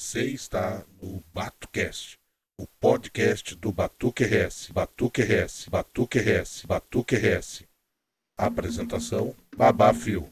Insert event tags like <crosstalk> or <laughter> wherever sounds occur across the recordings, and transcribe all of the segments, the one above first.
Você está no BatuCast, o podcast do Batuque RS, Batuque RS, Batuque RS, Batuque RS. Apresentação: Babá Fio.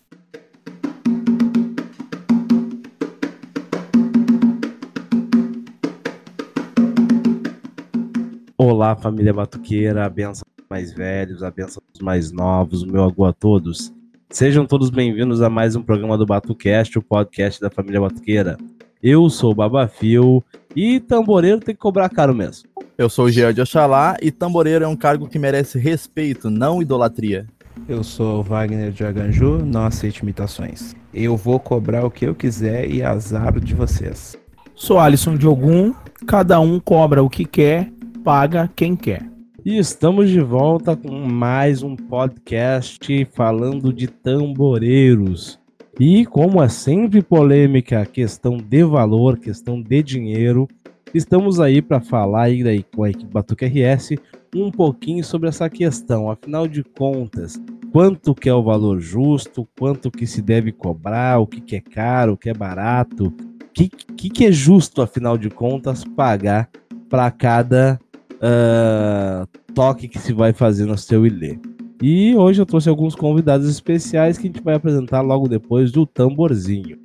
Olá, família batuqueira, a benção dos mais velhos, a benção dos mais novos, o meu agu a todos. Sejam todos bem-vindos a mais um programa do BatuCast, o podcast da família batuqueira. Eu sou o Babafio e tamboreiro tem que cobrar caro mesmo. Eu sou o Jean de Oxalá e tamboreiro é um cargo que merece respeito, não idolatria. Eu sou o Wagner de Aganju, não aceito imitações. Eu vou cobrar o que eu quiser e azar de vocês. Sou Alisson de Ogum, cada um cobra o que quer paga quem quer. E estamos de volta com mais um podcast falando de tamboreiros. E como é sempre polêmica, questão de valor, questão de dinheiro, estamos aí para falar aí daí com a equipe Batuque RS um pouquinho sobre essa questão. Afinal de contas, quanto que é o valor justo, quanto que se deve cobrar, o que, que é caro, o que é barato, o que, que, que é justo, afinal de contas, pagar para cada uh, toque que se vai fazer no seu ilê. E hoje eu trouxe alguns convidados especiais que a gente vai apresentar logo depois do tamborzinho.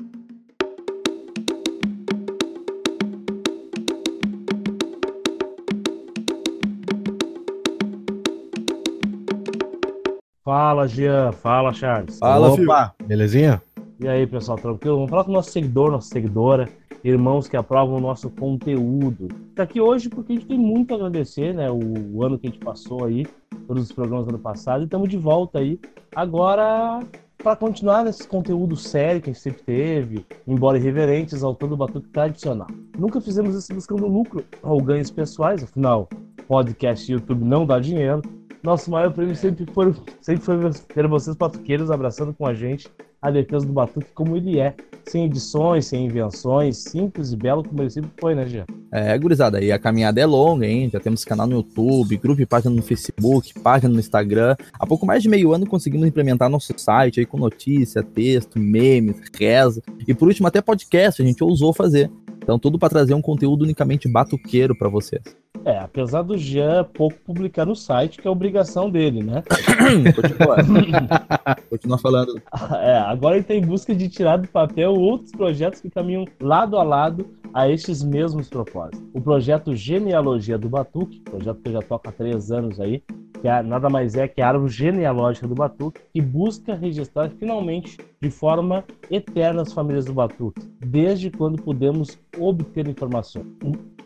Fala, Jean. Fala, Charles. Fala, Opa, filho. belezinha? E aí, pessoal, tranquilo? Vamos falar com o nosso seguidor, nossa seguidora, irmãos que aprovam o nosso conteúdo. Está aqui hoje porque a gente tem muito a agradecer, né? O, o, ano que a gente passou aí, todos os programas do ano passado, e estamos de volta aí. Agora, para continuar nesse conteúdo sério que a gente sempre teve, embora irreverentes ao todo batuque tradicional. Nunca fizemos isso buscando lucro ou ganhos pessoais, afinal, podcast e YouTube não dá dinheiro. Nosso maior prêmio sempre foi, sempre foi ter vocês batuqueiros abraçando com a gente a defesa do batuque como ele é, sem edições, sem invenções, simples e belo como ele sempre foi, né, Gia? É, gurizada, aí a caminhada é longa, hein? Já temos canal no YouTube, grupo e página no Facebook, página no Instagram. Há pouco mais de meio ano conseguimos implementar nosso site aí com notícia, texto, memes, reza e por último até podcast a gente ousou fazer. Então tudo para trazer um conteúdo unicamente batuqueiro para vocês. É, apesar do Jean pouco publicar no site, que é obrigação dele, né? <coughs> Continua. <coughs> Continua falando. <laughs> É, agora ele está em busca de tirar do papel outros projetos que caminham lado a lado a estes mesmos propósitos. O projeto Genealogia do Batuque, projeto que eu já toco há três anos aí, que é, nada mais é que a árvore genealógica do Batuque, que busca registrar finalmente de forma eterna as famílias do Batuque, desde quando podemos obter informações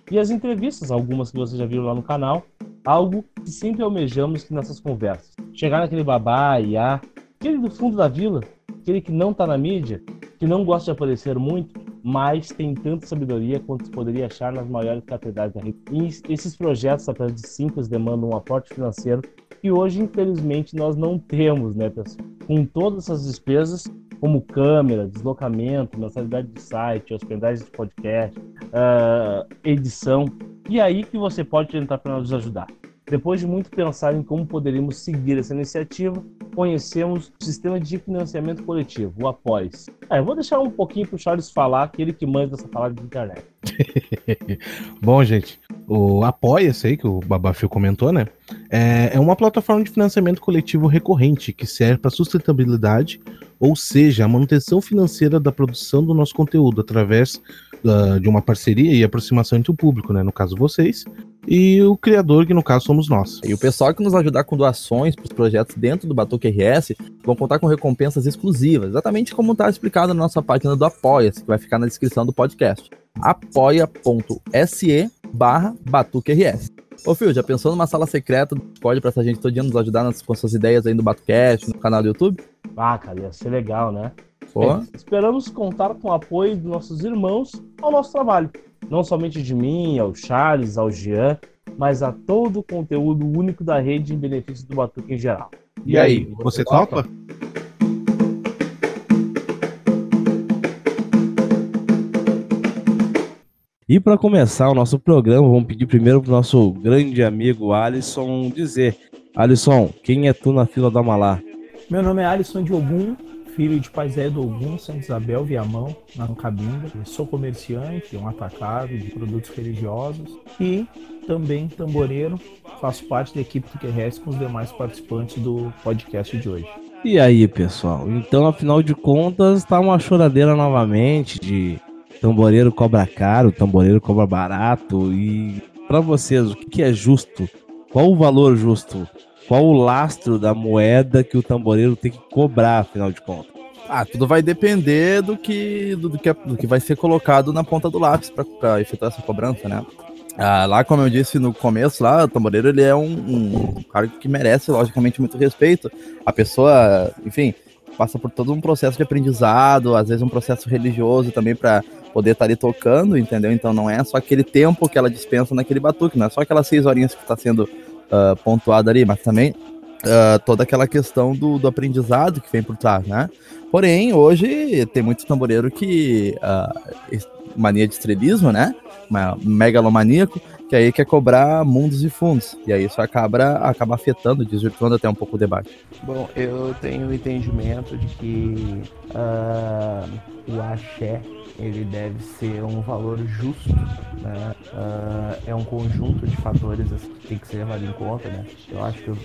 e as entrevistas, algumas que vocês já viram lá no canal, algo que sempre almejamos que nessas conversas. Chegar naquele babá, IA, aquele do fundo da vila, aquele que não está na mídia, que não gosta de aparecer muito, mas tem tanta sabedoria quanto se poderia achar nas maiores catedrais da rede. E esses projetos, apesar de simples, demandam um aporte financeiro que hoje, infelizmente, nós não temos, né, pessoal? Com todas essas despesas, como câmera, deslocamento, mensalidade de site, hospedagem de podcast, uh, edição. E aí que você pode tentar para nos ajudar. Depois de muito pensar em como poderíamos seguir essa iniciativa, conhecemos o sistema de financiamento coletivo, o Após. É, eu vou deixar um pouquinho para o Charles falar, aquele que manda essa palavra de internet. <laughs> Bom, gente, o Apoia-se aí, que o Babafio comentou, né? É, é uma plataforma de financiamento coletivo recorrente que serve para sustentabilidade, ou seja, a manutenção financeira da produção do nosso conteúdo através uh, de uma parceria e aproximação entre o público, né? No caso, vocês, e o criador, que no caso somos nós. E o pessoal que nos ajudar com doações para os projetos dentro do Batuque RS vão contar com recompensas exclusivas, exatamente como está explicado na nossa página do Apoia-se, que vai ficar na descrição do podcast. apoia.se barra Batuque RS. Ô, Fio, já pensou numa sala secreta do Discord pra essa gente todo dia nos ajudar nas, com suas ideias aí do BatuCast, no canal do YouTube? Ah, cara, ia ser legal, né? É, esperamos contar com o apoio dos nossos irmãos ao nosso trabalho. Não somente de mim, ao Charles, ao Jean, mas a todo o conteúdo único da rede em benefício do Batuque em geral. E, e aí, você, você topa? topa? E para começar o nosso programa, vamos pedir primeiro para o nosso grande amigo Alisson dizer: Alisson, quem é tu na fila da Malá? Meu nome é Alisson Diogum, filho de Paisé do Ogum, Santa Isabel, Viamão, na Cabinda. Sou comerciante, um atacado de produtos religiosos e também tamboreiro. Faço parte da equipe do QRS com os demais participantes do podcast de hoje. E aí, pessoal? Então, afinal de contas, tá uma choradeira novamente de tamboreiro cobra caro, tamboreiro cobra barato. E para vocês, o que é justo? Qual o valor justo? Qual o lastro da moeda que o tamboreiro tem que cobrar, afinal de contas? Ah, tudo vai depender do que, do, do que, do que vai ser colocado na ponta do lápis para efetuar essa cobrança, né? Ah, lá, como eu disse no começo, lá, o tamboreiro ele é um, um cara que merece, logicamente, muito respeito. A pessoa, enfim, passa por todo um processo de aprendizado, às vezes um processo religioso também para poder estar tá ali tocando, entendeu? Então não é só aquele tempo que ela dispensa naquele batuque, não é só aquelas seis horinhas que está sendo uh, pontuada ali, mas também uh, toda aquela questão do, do, aprendizado que vem por trás, né? Porém, hoje tem muito tamboreiro que uh, mania de estrelismo, né? megalomaníaco, que aí quer cobrar mundos e fundos. E aí isso acaba, acaba afetando, desvirtuando até um pouco o debate. Bom, eu tenho o entendimento de que o axé ele deve ser um valor justo, né? Uh, é um conjunto de fatores que tem que ser levado em conta, né? Eu acho que uh,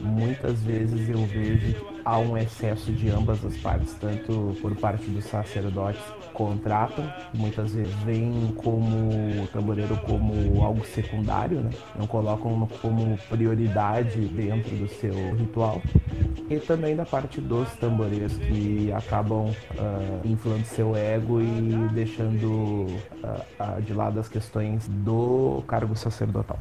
muitas vezes eu vejo há um excesso de ambas as partes, tanto por parte dos sacerdotes contratam, muitas vezes veem como o tamboreiro como algo secundário, né? não colocam como prioridade dentro do seu ritual. E também da parte dos tamboreiros que acabam uh, inflando seu ego e deixando uh, uh, de lado as questões do cargo sacerdotal.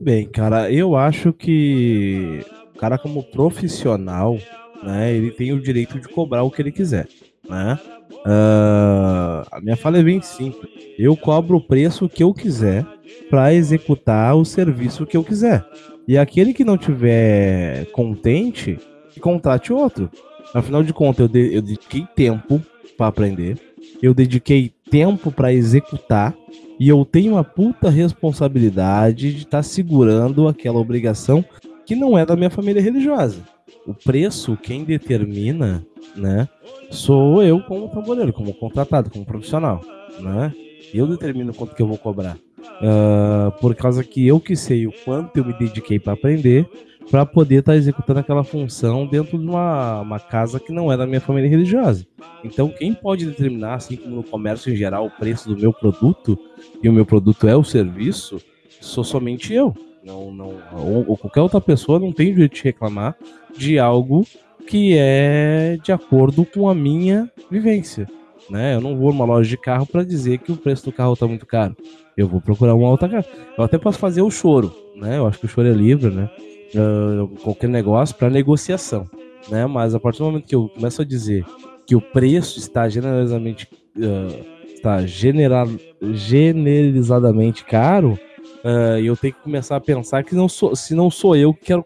Bem, cara, eu acho que o cara como profissional, né, ele tem o direito de cobrar o que ele quiser, né? Uh, a minha fala é bem simples. Eu cobro o preço que eu quiser para executar o serviço que eu quiser. E aquele que não tiver contente, contrate outro. Afinal de contas, eu, de, eu dediquei tempo para aprender, eu dediquei tempo para executar e eu tenho uma puta responsabilidade de estar tá segurando aquela obrigação que não é da minha família religiosa. O preço, quem determina, né, sou eu como tamboreiro, como contratado, como profissional, né? Eu determino quanto que eu vou cobrar. Uh, por causa que eu que sei o quanto eu me dediquei para aprender para poder estar tá executando aquela função dentro de uma, uma casa que não é da minha família religiosa. Então, quem pode determinar, assim como no comércio em geral, o preço do meu produto, e o meu produto é o serviço, sou somente eu. Não, não, ou, ou qualquer outra pessoa não tem direito de reclamar de algo que é de acordo com a minha vivência. Né? Eu não vou numa loja de carro para dizer que o preço do carro está muito caro. Eu vou procurar uma outra casa. Eu até posso fazer o choro, né? Eu acho que o choro é livre, né? Uh, qualquer negócio para negociação, né? Mas a partir do momento que eu começo a dizer que o preço está generalizamente uh, está general, generalizadamente caro, uh, eu tenho que começar a pensar que não sou, se não sou eu que quero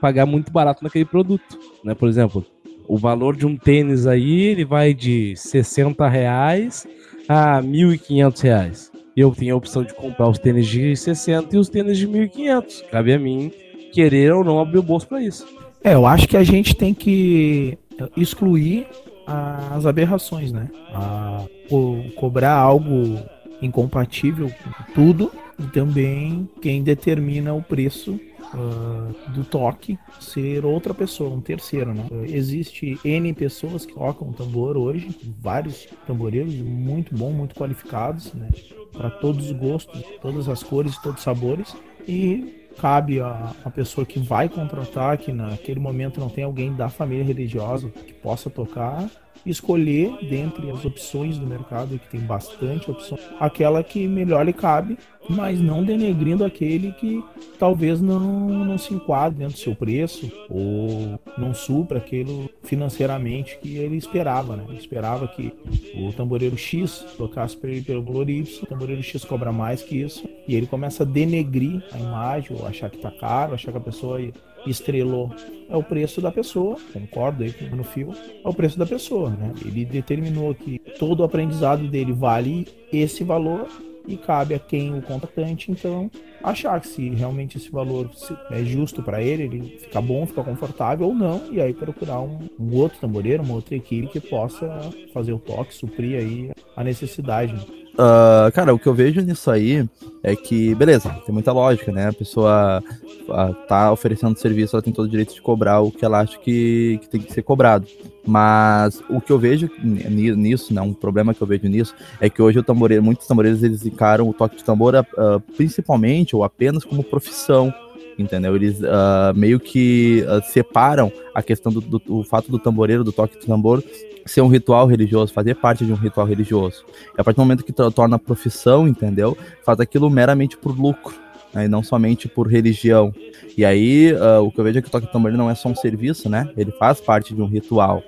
pagar muito barato naquele produto, né? Por exemplo, o valor de um tênis aí, ele vai de 60 reais a 1.500 reais. Eu tenho a opção de comprar os tênis de 60 e os tênis de 1.500. Cabe a mim querer ou não abrir o bolso para isso. É, eu acho que a gente tem que excluir as aberrações, né? A, co cobrar algo incompatível com tudo e também quem determina o preço uh, do toque ser outra pessoa, um terceiro, né? Uh, existe N pessoas que tocam tambor hoje, vários tamboreiros muito bons, muito qualificados, né? Para todos os gostos, todas as cores, todos os sabores. E cabe a, a pessoa que vai contratar, que naquele momento não tem alguém da família religiosa que possa tocar, escolher dentre as opções do mercado, que tem bastante opção, aquela que melhor lhe cabe, mas não denegrindo aquele que talvez não, não se enquadre dentro do seu preço ou não supra aquilo financeiramente que ele esperava, né? Ele esperava que o tamboreiro X tocasse pelo valor Y, o tamboreiro X cobra mais que isso, e ele começa a denegrir a imagem, ou achar que tá caro, achar que a pessoa estrelou é o preço da pessoa, concordo aí no fio, é o preço da pessoa, né? Ele determinou que todo o aprendizado dele vale esse valor e cabe a quem o contratante, então, achar que se realmente esse valor é justo para ele, ele fica bom, fica confortável ou não, e aí procurar um, um, outro tamboreiro, uma outra equipe que possa fazer o toque, suprir aí a necessidade. Uh, cara, o que eu vejo nisso aí é que, beleza, tem muita lógica, né? A pessoa uh, tá oferecendo serviço, ela tem todo o direito de cobrar o que ela acha que, que tem que ser cobrado. Mas o que eu vejo nisso, né, um problema que eu vejo nisso, é que hoje o tamboreiro, muitos tamboreiros eles encaram o toque de tambor uh, principalmente ou apenas como profissão entendeu? Eles uh, meio que uh, separam a questão do, do, do, fato do tamboreiro, do toque de tambor, ser um ritual religioso, fazer parte de um ritual religioso. E a partir do momento que torna profissão, entendeu? Faz aquilo meramente por lucro. Né, e não somente por religião. E aí, uh, o que eu vejo é que o toque de tambor não é só um serviço, né? Ele faz parte de um ritual.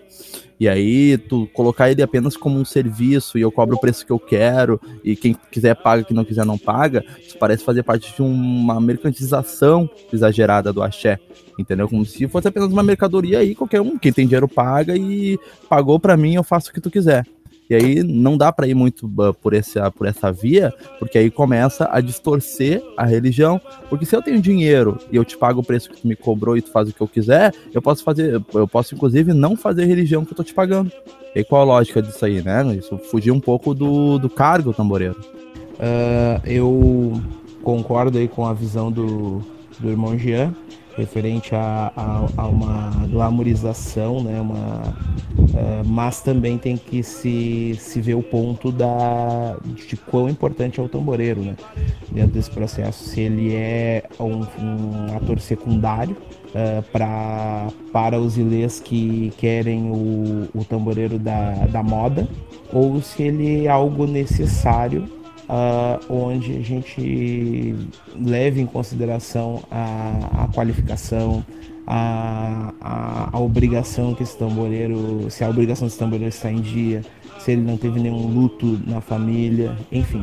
E aí, tu colocar ele apenas como um serviço e eu cobro o preço que eu quero, e quem quiser paga, quem não quiser não paga, isso parece fazer parte de uma mercantilização exagerada do axé, entendeu? Como se fosse apenas uma mercadoria aí, qualquer um, quem tem dinheiro paga e pagou para mim, eu faço o que tu quiser. E aí não dá para ir muito uh, por, essa, por essa via, porque aí começa a distorcer a religião. Porque se eu tenho dinheiro e eu te pago o preço que tu me cobrou e tu faz o que eu quiser, eu posso fazer, eu posso inclusive não fazer religião que eu tô te pagando. E qual a lógica disso aí, né? Isso fugir um pouco do, do cargo tamboreiro. Uh, eu concordo aí com a visão do, do irmão Jean referente a, a, a uma glamorização, né? Uma, uh, mas também tem que se, se ver o ponto da, de quão importante é o tamboreiro, né? Dentro desse processo, se ele é um, um ator secundário uh, pra, para os ilês que querem o, o tamboreiro da, da moda, ou se ele é algo necessário uh, onde a gente leve em consideração a, a qualificação, a, a, a, obrigação que esse tamboreiro, se a obrigação desse tamboreiro está em dia, se ele não teve nenhum luto na família, enfim.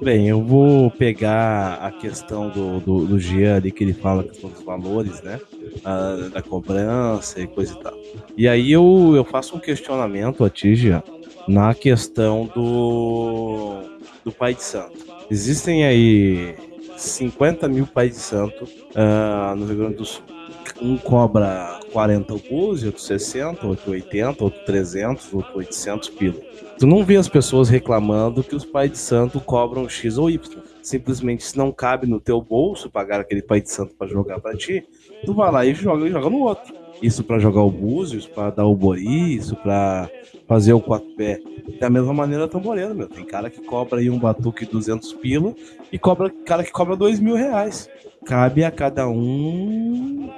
Bem, eu vou pegar a questão do, do, do Jean ali, que ele fala a questão dos valores, né? A, da cobrança e coisa e tal. E aí eu, eu faço um questionamento a ti, Jean, na questão do do Pai de Santo. Existem aí 50 mil pais de santo uh, no Rio Grande do Sul. Um cobra 40 o búzio, outro 60, outro 80, outro 300, outro 800 pila. Tu não vê as pessoas reclamando que os pais de santo cobram X ou Y. Simplesmente se não cabe no teu bolso pagar aquele pai de santo para jogar para ti, tu vai lá e joga e joga no outro. Isso para jogar o búzio, isso para dar o bori, isso para fazer o quatro pé. Da mesma maneira tamboreiro, meu. Tem cara que cobra aí um batuque 200 pila e cobra cara que cobra 2 mil reais. Cabe a cada um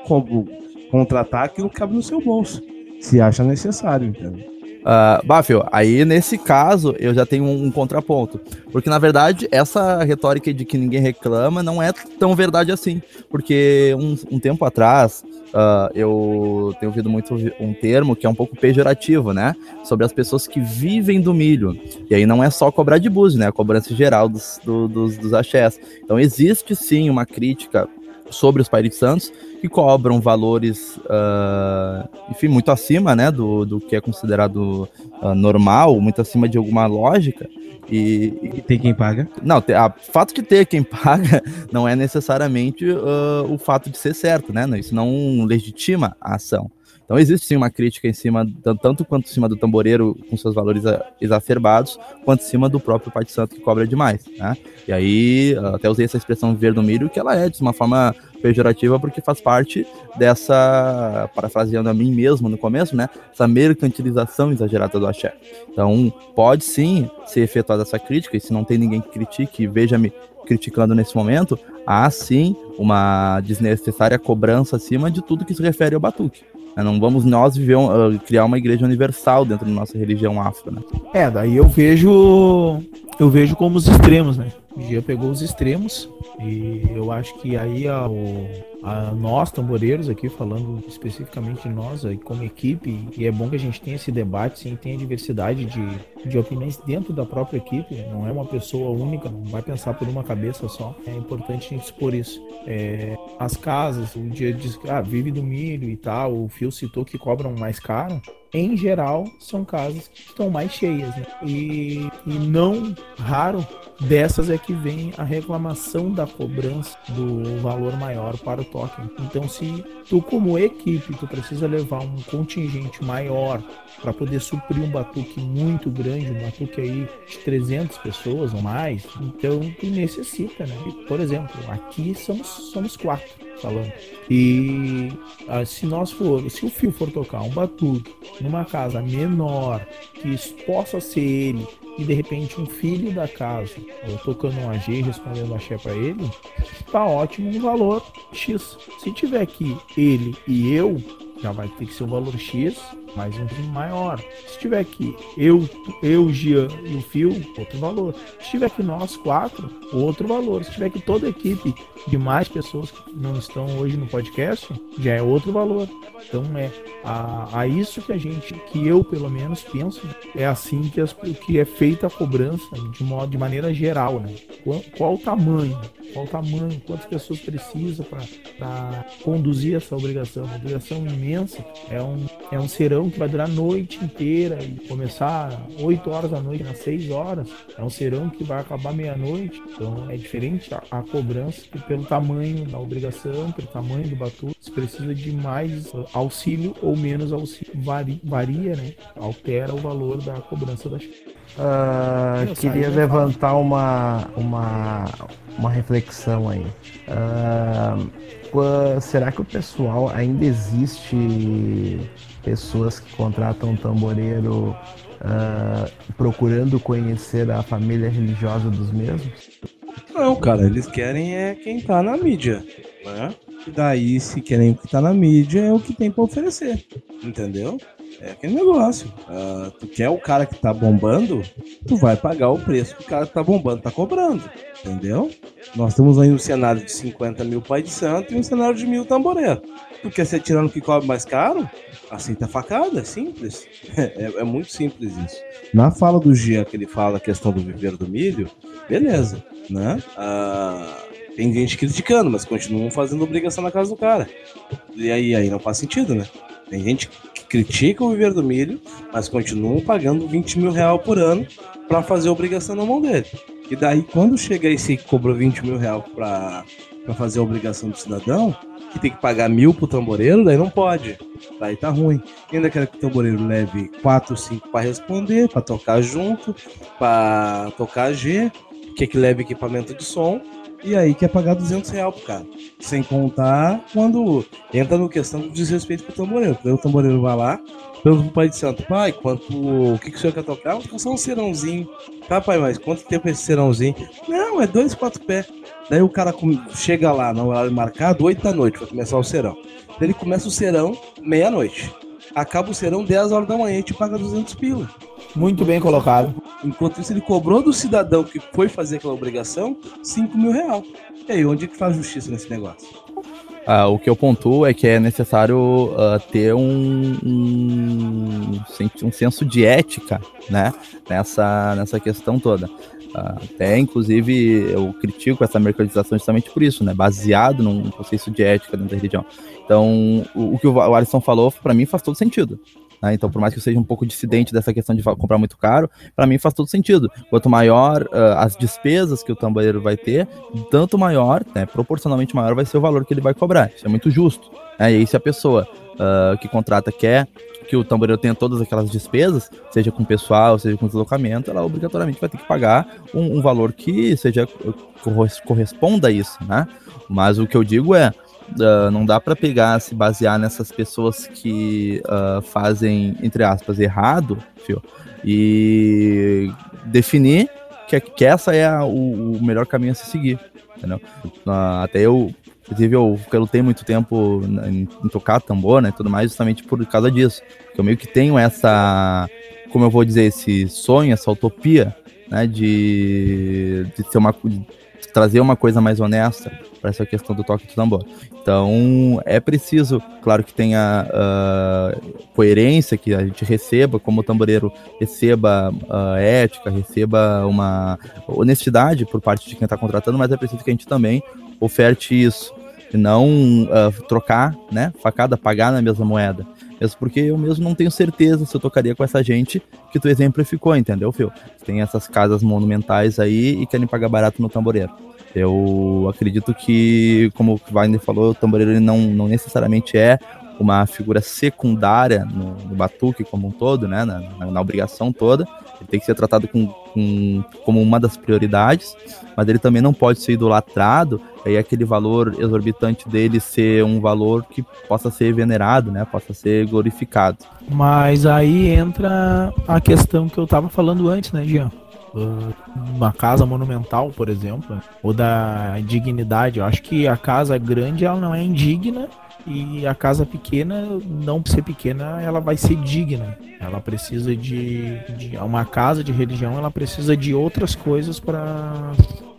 contratar aquilo que cabe no seu bolso, se acha necessário, entendeu? Uh, Bafio, aí nesse caso eu já tenho um, um, contraponto. Porque na verdade essa retórica de que ninguém reclama não é tão verdade assim. Porque um, um tempo atrás uh, eu tenho ouvido muito um termo que é um pouco pejorativo, né? Sobre as pessoas que vivem do milho. E aí não é só cobrar de búzio, né? A cobrança geral dos, do, dos, dos axés. Então existe sim uma crítica sobre os Pais Santos, que cobram valores, uh, enfim, muito acima, né, do, do que é considerado uh, normal, muito acima de alguma lógica. E, e tem quem paga? Não, o fato de ter quem <laughs> paga não é necessariamente uh, o fato de ser certo, né? Isso não legitima a ação. Então existe sim uma crítica em cima, tanto quanto em cima do tamboreiro com seus valores exacerbados, quanto em cima do próprio Pai de Santo que cobra demais, né? E aí, até usei essa expressão ver do milho, que ela é de uma forma pejorativa porque faz parte dessa, parafraseando a mim mesmo no começo, né? Essa mercantilização exagerada do axé. Então, pode sim ser efetuada essa crítica, e se não tem ninguém que critique, veja-me criticando nesse momento, há sim uma desnecessária cobrança acima de tudo que se refere ao batuque. Né? Não vamos nós viver, uh, criar uma igreja universal dentro da nossa religião afro, né? É, daí eu vejo eu vejo como os extremos, né? O Gia pegou os extremos e eu acho que aí a, o, a nós, tamboreiros, aqui falando especificamente de nós aí, como equipe, e é bom que a gente tenha esse debate, sim, tenha diversidade de, de opiniões dentro da própria equipe, não é uma pessoa única, não vai pensar por uma cabeça só. É importante a gente expor isso. É, as casas, o dia diz ah, vive do milho e tal, o Fio citou que cobram mais caro, em geral, são casas que estão mais cheias. Né? E, e não raro dessas é que vem a reclamação da cobrança do valor maior para o token. Então, se tu como equipe tu precisa levar um contingente maior para poder suprir um batuque muito grande, um batuque aí de 300 pessoas ou mais, então tu necessita, né? Por exemplo, aqui somos somos quatro falando. E ah, se nós for, se o fio for tocar um batuque numa casa menor, que possa ser ele e de repente um filho da casa tocando um AG respondendo axé para ele, tá ótimo um valor X. Se tiver aqui ele e eu, já vai ter que ser um valor X mais um maior. Se tiver aqui eu, eu, Gian e o Fio, outro valor. Se tiver aqui nós quatro, outro valor. Se tiver aqui toda a equipe de mais pessoas que não estão hoje no podcast, já é outro valor. Então é a, a isso que a gente, que eu pelo menos penso, é assim que, as, que é feita a cobrança de modo de maneira geral, né? Qual, qual o tamanho? Qual o tamanho? Quantas pessoas precisa para conduzir essa obrigação? Uma obrigação imensa. É um, é um serão que vai durar a noite inteira e começar 8 horas da noite, às 6 horas. É um serão que vai acabar meia-noite. Então é diferente a, a, cobrança que pelo tamanho da obrigação, pelo tamanho do batuque, se precisa de mais auxílio ou menos auxílio. Varia, varia né? Altera o valor da cobrança da Uh, queria levantar uma, uma, uma reflexão aí. Uh, será que o pessoal ainda existe pessoas que contratam tamboreiro uh, procurando conhecer a família religiosa dos mesmos? Não, cara, eles querem é quem tá na mídia, né? E daí, se querem o que tá na mídia, é o que tem para oferecer, entendeu? É aquele negócio. Uh, tu quer o cara que tá bombando, tu vai pagar o preço que o cara que tá bombando tá cobrando. Entendeu? Nós temos aí um cenário de 50 mil pai de santo e um cenário de mil tamboreiro. Quer ser tirando que cobre mais caro? Aceita a facada, é simples. <laughs> É, é, muito simples isso. Na fala do Gia, que ele fala a questão do viver do milho, beleza, né? Ah, tem gente criticando, mas continuam fazendo obrigação na casa do cara. E aí, aí não faz sentido, né? Tem gente que critica o viver do milho, mas continuam pagando 20 mil reais por ano para fazer obrigação na mão dele. E daí, quando chega esse que cobrou 20 mil reais para fazer a obrigação do cidadão, que tem que pagar mil pro tamboreiro, daí não pode. Daí tá ruim. Ainda quero que o tamboreiro leve 4, 5 para responder, para tocar junto, para tocar G, que que leve equipamento de som e aí quer pagar 200 reais pro cara. Sem contar quando entra no questão do desrespeito pro tamboreiro. Daí o tamboreiro vai lá, pergunta pro pai de santo, pai, quanto. O que, que o senhor quer tocar? Vou tocar só um serãozinho. Tá, pai, mas quanto tempo é esse serãozinho? Não, é dois, quatro pés. Daí o cara chega lá no horário marcado, 8 da noite, vai começar o serão. Daí ele começa o serão meia-noite. Acaba o serão 10 horas da manhã e te paga 200 pila. Muito bem colocado. Enquanto isso, ele cobrou do cidadão que foi fazer aquela obrigação 5 mil reais. E aí, onde é que faz justiça nesse negócio? Ah, o que eu pontuo é que é necessário uh, ter um, um, um, senso de ética né, nessa, nessa questão toda. Até, inclusive, eu critico essa mercantilização justamente por isso, né? Baseado num conceito de ética dentro da religião. Então, o, o que o Alisson falou, para mim, faz todo sentido. Né? Então, por mais que eu seja um pouco dissidente dessa questão de comprar muito caro, para mim faz todo sentido. Quanto maior uh, as despesas que o tamboreiro vai ter, tanto maior, né, proporcionalmente maior vai ser o valor que ele vai cobrar. Isso é muito justo. Né? E aí, se a pessoa uh, que contrata quer que o tamboreiro tenha todas aquelas despesas, seja com pessoal, seja com deslocamento, ela obrigatoriamente vai ter que pagar um, um valor que seja corresponda a isso, né? Mas o que eu digo é, Uh, não dá para pegar, se basear nessas pessoas que uh, fazem, entre aspas, errado, fio, e definir que, que essa é a, o, o, melhor caminho a se seguir, entendeu? Uh, até eu, inclusive, eu, lutei muito tempo em, em, tocar tambor, né, tudo mais, justamente por causa disso, porque eu meio que tenho essa, como eu vou dizer, esse sonho, essa utopia, né, de, de ser uma trazer uma coisa mais honesta para essa questão do toque de tambor. Então, é preciso, claro que tenha uh, coerência, que a gente receba, como tamboreiro, receba uh, ética, receba uma honestidade por parte de quem está contratando, mas é preciso que a gente também oferte isso. e não uh, trocar, né, facada, pagar na mesma moeda. Mesmo porque eu mesmo não tenho certeza se eu tocaria com essa gente que tu exemplificou, entendeu, Phil? Tem essas casas monumentais aí e querem pagar barato no tamboreiro. Eu acredito que, como o Wagner falou, o tamboreiro ele não, não necessariamente é uma figura secundária no, no batuque como um todo, né, na, na, na obrigação toda. Ele tem que ser tratado com, com, como uma das prioridades, mas ele também não pode ser idolatrado, e aquele valor exorbitante dele ser um valor que possa ser venerado, né, possa ser glorificado. Mas aí entra a questão que eu estava falando antes, né, Jean? Uma casa monumental, por exemplo, ou da dignidade. Eu acho que a casa grande ela não é indigna e a casa pequena, não ser pequena, ela vai ser digna. Ela precisa de, de uma casa de religião, ela precisa de outras coisas para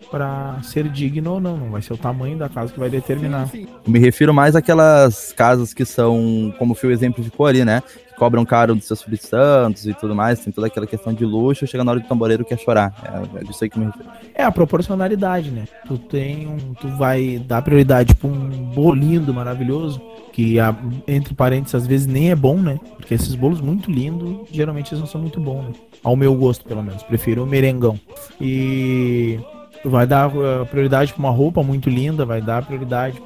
para ser digno ou não. Não vai ser o tamanho da casa que vai determinar. Eu me refiro mais àquelas casas que são, como foi o exemplo de ali, né? Cobram caro dos seus filhos santos e tudo mais, tem toda aquela questão de luxo, chega na hora do tamboreiro quer chorar. É, é aí que me refiro. É a proporcionalidade, né? Tu tem um. Tu vai dar prioridade pra um bolo lindo, maravilhoso, que entre parênteses às vezes nem é bom, né? Porque esses bolos muito lindos, geralmente eles não são muito bons, né? Ao meu gosto, pelo menos. Prefiro o merengão. E vai dar uh, prioridade para uma roupa muito linda, vai dar prioridade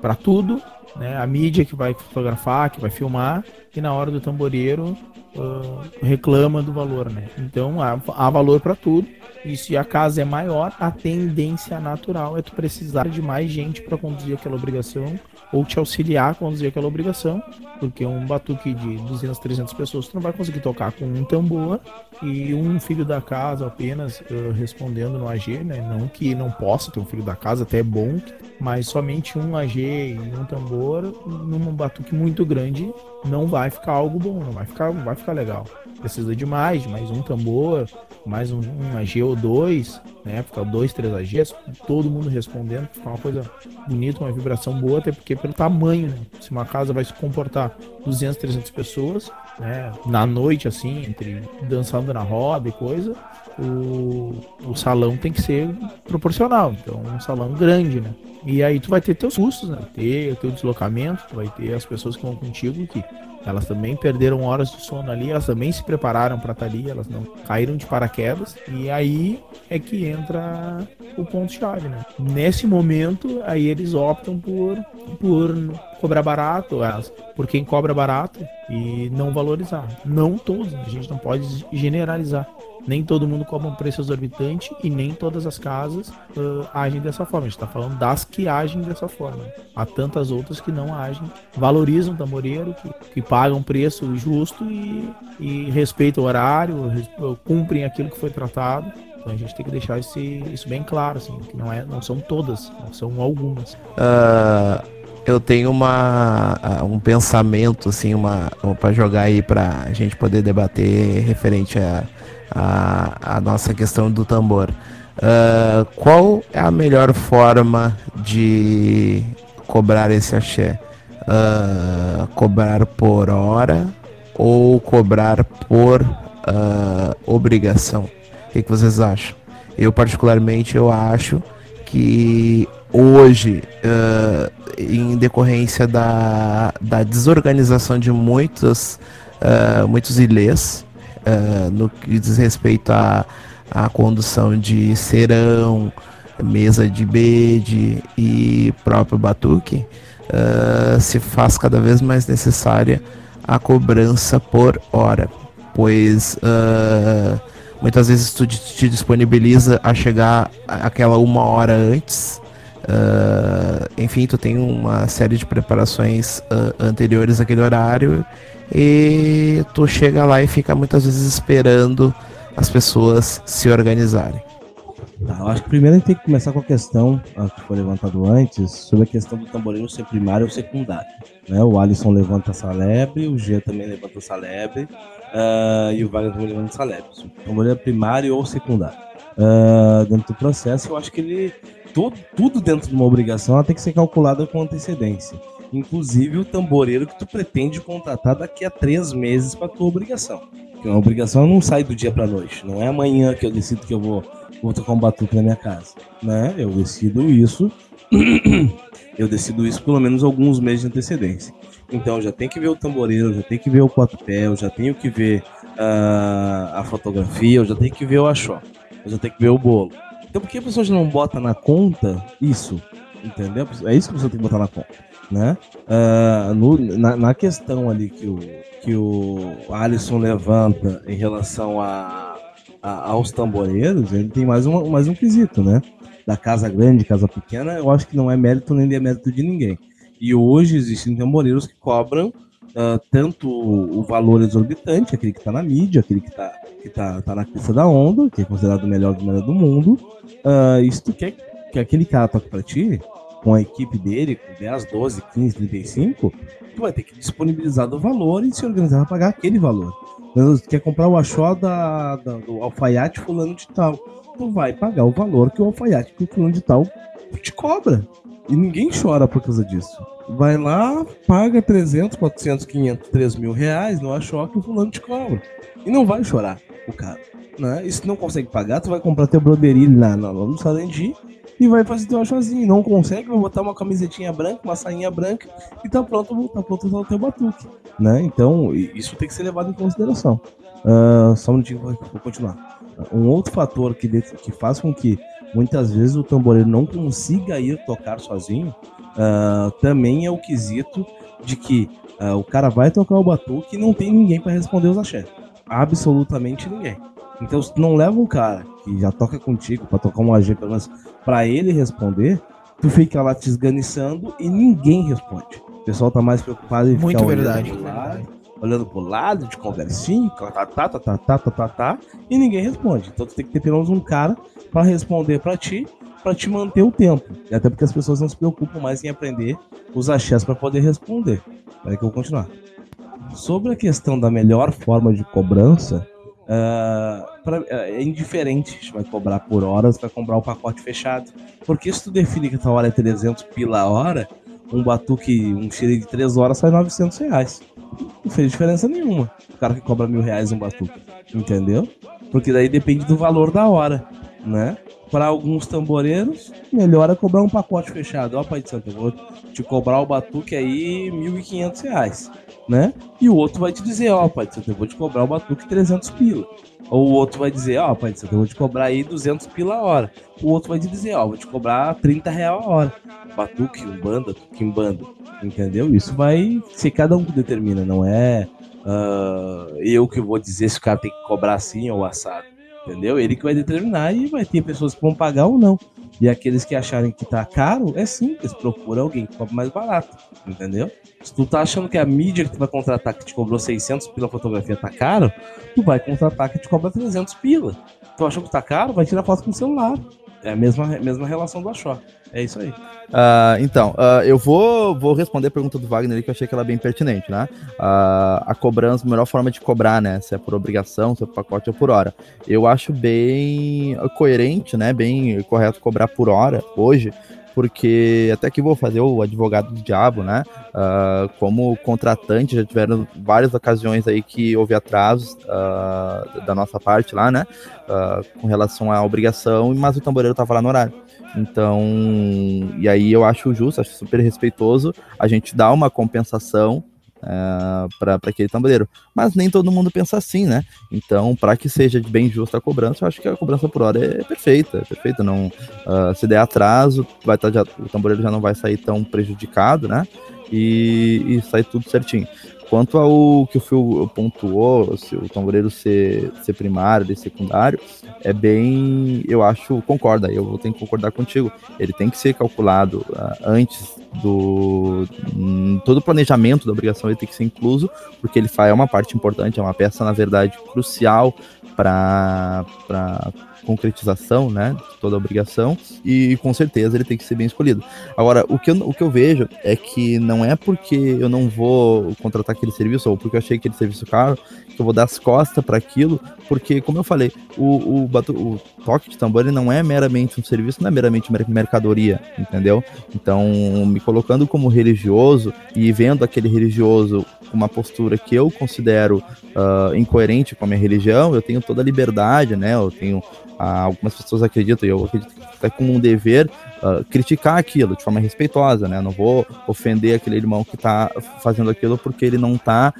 para tudo, né? A mídia que vai fotografar, que vai filmar, e na hora do tamboreiro uh, reclama do valor, né? Então há, há valor para tudo. E se a casa é maior, a tendência natural é tu precisar de mais gente para conduzir aquela obrigação ou te auxiliar a conduzir aquela obrigação, porque um batuque de 200, 300 pessoas tu não vai conseguir tocar com um tambor e um filho da casa apenas uh, respondendo no AG, né? Não que não possa ter um filho da casa, até é bom, mas somente um AG e um tambor num batuque muito grande não vai ficar algo bom, não vai ficar, não vai ficar legal. Precisa de mais, mais um tambor, mais um, um AG ou dois, né? Ficar dois, três AGs, todo mundo respondendo, ficar uma coisa bonita, uma vibração boa, até porque pelo tamanho, né? Se uma casa vai se comportar 200, 300 pessoas, né? Na noite, assim, entre dançando na roda e coisa, o, o salão tem que ser proporcional. Então, um salão grande, né? E aí tu vai ter teus custos, né? Ter o teu deslocamento, tu vai ter as pessoas que vão contigo que elas também perderam horas de sono ali, elas também se prepararam para estar tá ali, elas não caíram de paraquedas. E aí é que entra o ponto chave, né? Nesse momento, aí eles optam por por cobrar barato, por quem cobra barato e não valorizar. Não todos, a gente não pode generalizar nem todo mundo cobra um preço exorbitante e nem todas as casas uh, agem dessa forma. A gente está falando das que agem dessa forma. Há tantas outras que não agem, valorizam o tamboreiro, que, que pagam preço justo e, e respeitam o horário, cumprem aquilo que foi tratado. Então a gente tem que deixar esse, isso bem claro, assim, que não, é, não são todas, não são algumas. Uh, eu tenho uma, um pensamento, assim, uma, para jogar aí para a gente poder debater referente a a, a nossa questão do tambor. Uh, qual é a melhor forma de cobrar esse axé? Uh, cobrar por hora ou cobrar por uh, obrigação? O que, que, vocês acham? Eu particularmente eu acho que hoje, em decorrência da, da desorganização de muitos, muitos ilês, uh, no que diz respeito à, à condução de serão, mesa de bede e próprio batuque, uh, se faz cada vez mais necessária a cobrança por hora, pois uh, muitas vezes tu te disponibiliza a chegar aquela uma hora antes. Uh, enfim, tu tem uma série de preparações anteriores àquele horário e tu chega lá e fica muitas vezes esperando as pessoas se organizarem. Tá, eu acho que primeiro a gente tem que começar com a questão que foi levantado antes, sobre a questão do tamborino ser primário ou secundário. Né? O Alisson levanta essa lebre, o G também levanta essa lebre, uh, e o Wagner também levanta essa lebre. O tamborino é primário ou secundário. Uh, dentro do processo, eu acho que ele. Tudo, tudo dentro de uma obrigação tem que ser calculado com antecedência inclusive o tamboreiro que tu pretende contratar daqui a três meses para tua obrigação. Porque uma obrigação não sai do dia para noite. Não é amanhã que eu decido que eu vou, vou tocar um batuque na minha casa. Né? Eu decido isso <clears throat> Eu decido isso pelo menos alguns meses de antecedência. Então já tem que ver o tamboreiro, já tem que ver o quatro pé, eu já tenho que ver uh, a fotografia, eu já tenho que ver o achó, eu já tenho que ver o bolo. Então por que a pessoa não bota na conta isso? Entendeu? É isso que você tem que botar na conta. Né? Uh, no, na, na, questão ali que o, que o Alisson levanta em relação a, a, aos tamboreiros, ele tem mais um, mais um quesito, né? Da casa grande, casa pequena, eu acho que não é mérito nem demérito de ninguém. E hoje existem tamboreiros que cobram uh, tanto o valor exorbitante, aquele que está na mídia, aquele que está que tá, tá na crista da onda, que é considerado o melhor do melhor do mundo. Uh, e se tu quer que aquele cara toque para ti, com a equipe dele, com 10, 12, 15, 35, tu vai ter que disponibilizar do valor e se organizar para pagar aquele valor. Então, tu quer comprar o achó da, da, do alfaiate fulano de tal, tu vai pagar o valor que o alfaiate que o fulano de tal te cobra. E ninguém chora por causa disso. Vai lá, paga 300, 400, 500, 3 mil reais no achó que o fulano te cobra. E não vai chorar o cara. Né? E se não consegue pagar, tu vai comprar teu broderilho lá no, Sarendi e vai fazer teu achózinho. Não consegue, vai botar uma camisetinha branca, uma sainha branca e tá pronto, tá pronto o teu batuque. Né? Então, isso tem que ser levado em consideração. Uh, só um minutinho, vou, vou continuar. Um outro fator que, que faz com que muitas vezes o tamboreiro não consiga ir tocar sozinho uh, também é o quesito de que uh, o cara vai tocar o batuque e não tem ninguém para responder os axé. Absolutamente ninguém. Então, se tu não leva um cara que já toca contigo para tocar um AG, pelo menos para ele responder, tu fica lá te esganiçando e ninguém responde. O pessoal tá mais preocupado em Muito ficar verdade. olhando pro lado, olhando pro lado, de conversinho, tá, tá, tá, tá, tá, tá, tá, tá, e ninguém responde. Então tu tem que ter pelo menos um cara para responder para ti, para te manter o tempo. E até porque as pessoas não se preocupam mais em aprender os axés para poder responder. Aí que eu vou continuar. Sobre a questão da melhor forma de cobrança, Uh, pra, uh, é indiferente se vai cobrar por hora ou vai cobrar o pacote fechado. Porque se tu define que a tua hora é 300 pila hora, um batuque, um xerife de 3 horas sai 900 reais. Não fez diferença nenhuma. O cara que cobra mil reais um batuque. Entendeu? Porque daí depende do valor da hora, né? Para alguns tamboreiros, melhor é cobrar um pacote fechado. Ó, Pai de Santo, eu vou te cobrar o batuque aí 1.500 reais né? E o outro vai te dizer, ó, oh, pai de santo, eu vou te cobrar o batuque 300 pila. Ou o outro vai dizer, ó, oh, pai de santo, eu vou te cobrar aí 200 pila a hora. O outro vai te dizer, ó, oh, vou te cobrar 30 real a hora. Batuque, umbanda, banda entendeu? Isso vai ser cada um que determina, não é uh, eu que vou dizer se o cara tem que cobrar assim ou assado, entendeu? Ele que vai determinar e vai ter pessoas que vão pagar ou não. E aqueles que acharem que tá caro, é simples, procura alguém que cobra mais barato, entendeu? Se tu tá achando que a mídia que tu vai contratar que te cobrou 600 pila fotografia tá caro, tu vai contratar que te cobra 300 pila. Tu achou que tá caro, vai tirar foto com o celular. É a mesma, mesma relação do Achó. É isso aí. Uh, então, uh, eu vou, vou responder a pergunta do Wagner que eu achei que ela é bem pertinente, né? Uh, a cobrança, a melhor forma de cobrar, né? Se é por obrigação, se é por pacote ou por hora. Eu acho bem coerente, né? Bem correto cobrar por hora hoje, porque até que vou fazer o advogado do diabo, né? Uh, como contratante, já tiveram várias ocasiões aí que houve atrasos uh, da nossa parte lá, né? Uh, com relação à obrigação, mas o tamboreiro estava lá no horário. Então, e aí eu acho justo, acho super respeitoso a gente dar uma compensação uh, para aquele tamboreiro. Mas nem todo mundo pensa assim, né? Então, para que seja bem justa a cobrança, eu acho que a cobrança por hora é perfeita, é perfeita. Não, uh, se der atraso, vai tá, já, o tamboreiro já não vai sair tão prejudicado, né? E, e sai tudo certinho. Quanto ao que o Phil pontuou, se o tamboreiro ser, ser primário, de secundário, é bem, eu acho, concorda, eu vou ter que concordar contigo. Ele tem que ser calculado uh, antes do um, todo o planejamento da obrigação ele tem que ser incluso, porque ele faz é uma parte importante, é uma peça na verdade crucial para concretização, né, toda a obrigação, e com certeza ele tem que ser bem escolhido. Agora, o que eu, o que eu vejo é que não é porque eu não vou contratar aquele serviço, ou porque eu achei aquele serviço caro, que eu vou dar as costas para aquilo, porque, como eu falei, o, o, o toque de tambor ele não é meramente um serviço, não é meramente mercadoria, entendeu? Então, me colocando como religioso e vendo aquele religioso com uma postura que eu considero uh, incoerente com a minha religião, eu tenho toda a liberdade, né? Eu tenho uh, algumas pessoas acreditam, e eu acredito que é como um dever uh, criticar aquilo de forma respeitosa, né? Não vou ofender aquele irmão que está fazendo aquilo porque ele não está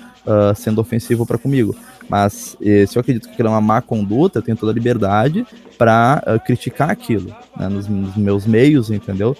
sendo ofensivo para comigo. Mas eh, se eu acredito que aquilo é uma má conduta, eu tenho toda a liberdade para uh, criticar aquilo né, nos, nos, meus meios, entendeu?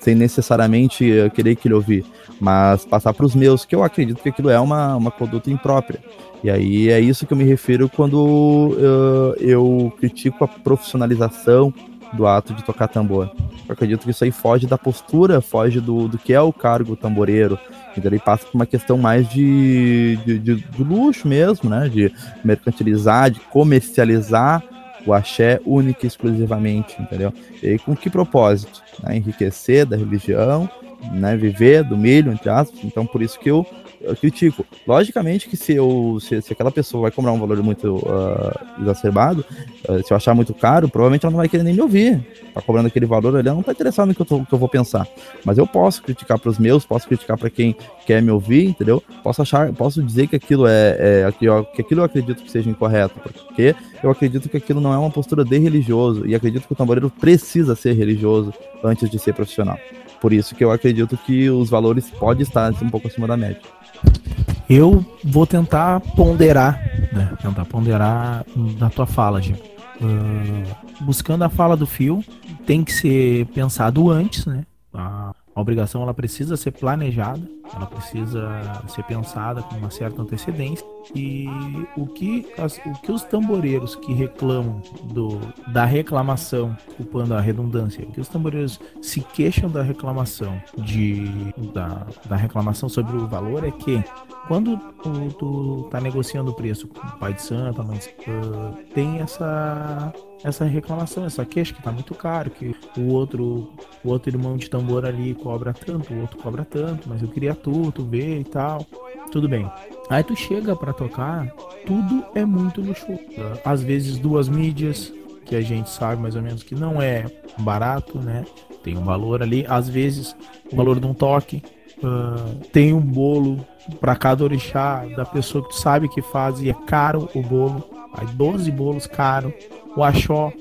Sem necessariamente uh, querer que ele ouvir, mas passar para os meus, que eu acredito que aquilo é uma, uma conduta imprópria. E aí é isso que eu me refiro quando uh, eu critico a profissionalização do ato de tocar tambor. Eu acredito que isso aí foge da postura, foge do, do que é o cargo tamboreiro, então ele passa por uma questão mais de, de, de, de luxo mesmo, né? De mercantilizar, de comercializar o axé única e exclusivamente, entendeu? E com que propósito? Né? Enriquecer da religião, né? Viver do milho, entre aspas. Então, por isso que eu eu critico. Logicamente que se, eu, se, se, aquela pessoa vai cobrar um valor muito uh, exacerbado, uh, se eu achar muito caro, provavelmente ela não vai querer nem me ouvir. Tá cobrando aquele valor ali, ela não tá interessada no que eu, tô, que eu vou pensar. Mas eu posso criticar para os meus, posso criticar para quem quer me ouvir, entendeu? Posso achar, posso dizer que aquilo é, é eu, que aquilo eu acredito que seja incorreto, porque eu acredito que aquilo não é uma postura de religioso e acredito que o tamboreiro precisa ser religioso antes de ser profissional. Por isso que eu acredito que os valores podem estar um pouco acima da média. Eu vou tentar ponderar, né? Tentar ponderar na tua fala, Gil. Uh, buscando a fala do fio, tem que ser pensado antes, né? A, a obrigação ela precisa ser planejada, ela precisa ser pensada com uma certa antecedência. E o que, as, o que os tamboreiros que reclamam do, da reclamação, culpando a redundância, que os tamboreiros se queixam da reclamação de, da, da reclamação sobre o valor é que quando tu, tu tá negociando o preço com o pai de santo, a mãe de santo, tem essa essa reclamação, essa queixa que tá muito caro, que o outro, o outro irmão de tambor ali cobra tanto, o outro cobra tanto, mas eu queria tu, tu vê e tal. Tudo bem. Aí tu chega para tocar, tudo é muito luxuoso. Às vezes duas mídias, que a gente sabe mais ou menos que não é barato, né? Tem um valor ali. Às vezes o valor de um toque. Uh, tem um bolo para cada orixá da pessoa que tu sabe que faz e é caro o bolo. Aí 12 bolos caro. O Axó,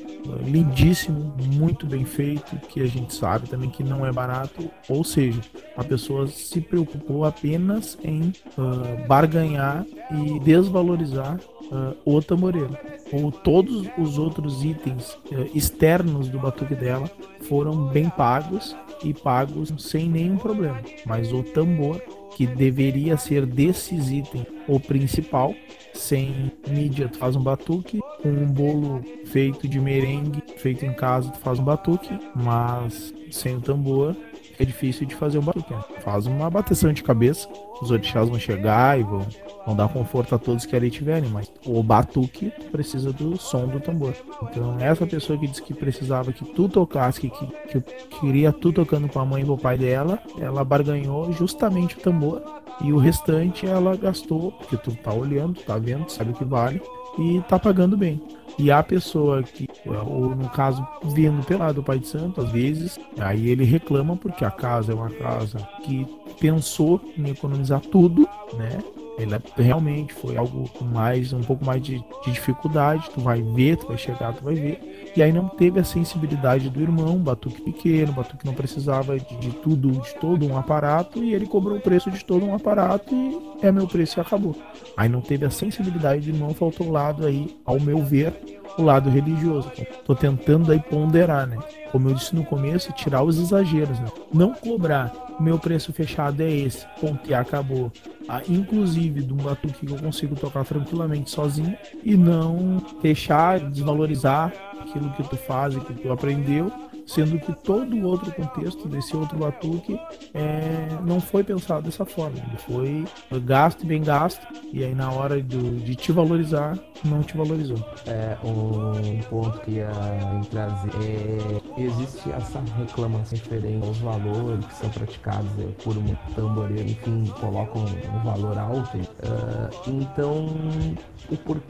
lindíssimo, muito bem feito, que a gente sabe também que não é barato. Ou seja, a pessoa se preocupou apenas em uh, barganhar e desvalorizar uh, o tamboreiro. Ou todos os outros itens uh, externos do batuque dela foram bem pagos e pagos sem nenhum problema. Mas o tambor que deveria ser desses itens o principal. Sem mídia, tu faz um batuque. Com um bolo feito de merengue, feito em casa, tu faz um batuque. Mas sem o tambor, é difícil de fazer um batuque. Né? Faz uma bateção de cabeça, os orixás vão chegar e vão, vão dar conforto a todos que ali tiverem, mas o batuque precisa do som do tambor. Então, essa pessoa que disse que precisava que tu tocasse, que, que, que queria tu tocando com a mãe e o pai dela, ela barganhou justamente o tambor e o restante ela gastou, porque tu tá olhando, tá vendo, sabe o que vale e tá pagando bem. E a pessoa que, ou no caso, vindo pela do Pai de Santo, às vezes, aí ele reclama porque a casa é uma casa que pensou em economizar tudo, né? Ele realmente foi algo mais, um pouco mais de, de, dificuldade. Tu vai ver, tu vai chegar, tu vai ver. E aí não teve a sensibilidade do irmão, batuque pequeno, batuque não precisava de, de, tudo, de todo um aparato, e ele cobrou o preço de todo um aparato e é meu preço e acabou. Aí não teve a sensibilidade do irmão, faltou o lado aí, ao meu ver, o lado religioso. Tô tentando aí ponderar, né? Como eu disse no começo, tirar os exageros, né? Não cobrar. Meu preço fechado é esse, ponto e acabou. Ah, inclusive de um batuque que eu consigo tocar tranquilamente sozinho e não deixar desvalorizar aquilo que tu faz e que tu aprendeu sendo que todo o outro contexto desse outro batuque é, não foi pensado dessa forma. Ele foi gasto e bem gasto, e aí na hora do, de te valorizar, não te valorizou. É, um ponto que ia trazer é, existe essa reclamação diferente aos valores que são praticados é, por um tamboreiro, enfim, colocam um valor alto. Uh, então, o por, uh,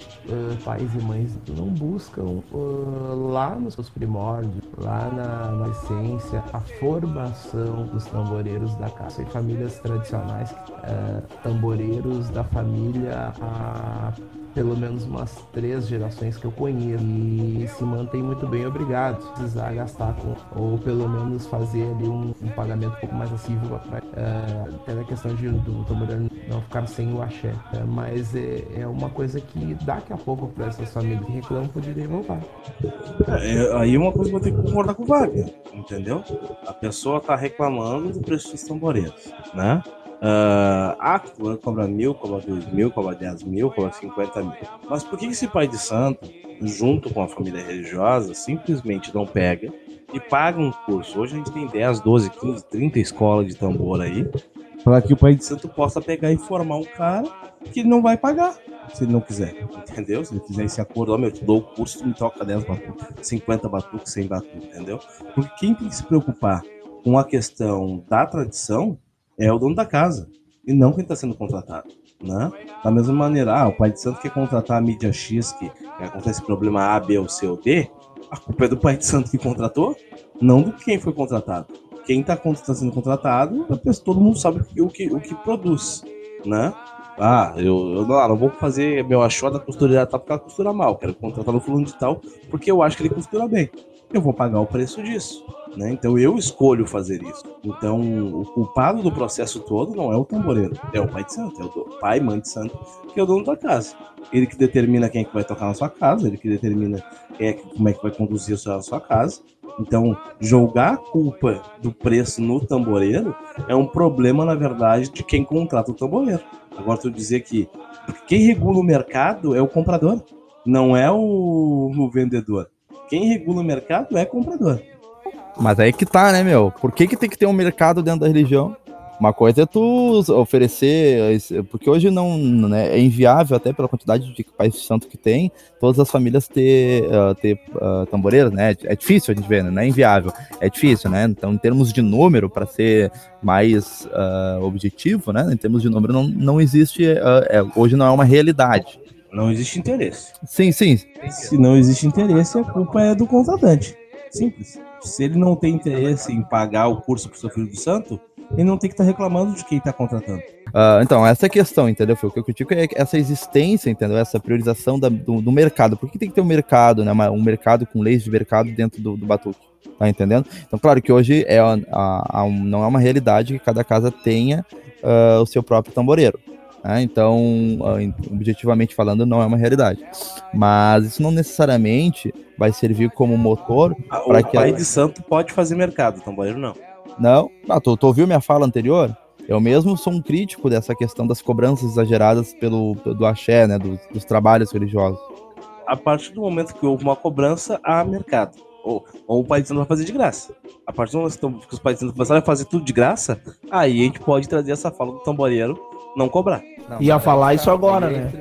pais e mães não buscam uh, lá nos seus primórdios, lá na na, essência a formação dos tamboreiros da casa. Em famílias tradicionais, uh, tamboreiros da família há pelo menos umas três gerações que eu conheço e se mantém muito bem, obrigado. Precisar gastar com, ou pelo menos fazer ali um, um pagamento um pouco mais acessível para uh, até a questão de do tamboreiro não ficar sem o axé. Uh, mas é, é uma coisa que daqui a pouco para essas famílias que reclamam poderia voltar. É, aí uma coisa que eu tenho que concordar com o Wagner, entendeu? A pessoa tá reclamando do preço dos tamboreiros, né? Uh, ah, cobra mil, cobra dois mil, cobra dez mil, cobra cinquenta mil. Mas por que esse pai de santo, junto com a família religiosa, simplesmente não pega e paga um curso? Hoje a gente tem 10, 12, 15, 30 escolas de tambor aí, para que o pai de santo possa pegar e formar um cara que não vai pagar, se ele não quiser, entendeu? Se ele fizer esse acordo, ó, meu, eu te dou o curso, tu me toca 10 batuques, 50 batuques, 100 batuques, entendeu? Porque quem tem que se preocupar com a questão da tradição é o dono da casa e não quem está sendo contratado. Né? Da mesma maneira, ah, o pai de santo quer contratar a mídia X, que, acontece problema A, B ou C ou D, a culpa é do pai de santo que contratou, não do quem foi contratado. Quem está tá sendo contratado, todo mundo sabe o que, o que produz, né? Ah, eu, eu não, não, vou fazer meu achó da costureira tal porque ela costura mal. Quero contratar no fulano de tal porque eu acho que ele costura bem. Eu vou pagar o preço disso. Né? Então eu escolho fazer isso. Então o culpado do processo todo não é o tamboreiro, é o pai de santo, é o pai, mãe de santo, que é o dono da casa. Ele que determina quem é que vai tocar na sua casa, ele que determina é, como é que vai conduzir a sua casa. Então, jogar a culpa do preço no tamboreiro é um problema, na verdade, de quem contrata o tamboreiro. Agora, tu dizer que quem regula o mercado é o comprador, não é o, o vendedor. Quem regula o mercado é comprador. Mas aí que tá, né, meu? Por que, que tem que ter um mercado dentro da religião? Uma coisa é tu oferecer, porque hoje não né, é inviável, até pela quantidade de pais santo que tem, todas as famílias ter, uh, ter uh, né? É difícil a gente ver, né? não é inviável, é difícil, né? Então, em termos de número, para ser mais uh, objetivo, né? Em termos de número, não, não existe, é, hoje não é uma realidade. Não existe interesse. Sim, sim. Se não existe interesse, a culpa é do contratante. Simples se ele não tem interesse em pagar o curso para o seu filho do santo, ele não tem que estar tá reclamando de quem está contratando. Uh, então, essa é a questão, entendeu? O que eu critico é essa existência, entendeu? Essa priorização da, do, do, mercado. Por que tem que ter um mercado, né? Um mercado com leis de mercado dentro do, do batuque? Tá entendendo? Então, claro que hoje é a, a, a, não é uma realidade que cada casa tenha uh, o seu próprio tamboreiro. Né? Então, uh, objetivamente falando, não é uma realidade. Mas isso não necessariamente vai servir como motor ah, para que. O pai de santo pode fazer mercado, tamboreiro não. Não, ah, tu, tu ouviu minha fala anterior? Eu mesmo sou um crítico dessa questão das cobranças exageradas pelo, do axé, né, dos, dos trabalhos religiosos. A partir do momento que houve uma cobrança, há mercado. Ou, ou o pai de santo vai fazer de graça. A partir do momento que os pais de santo começarem a fazer tudo de graça, aí a gente pode trazer essa fala do tamboreiro não cobrar. Não, Ia falar isso agora, né?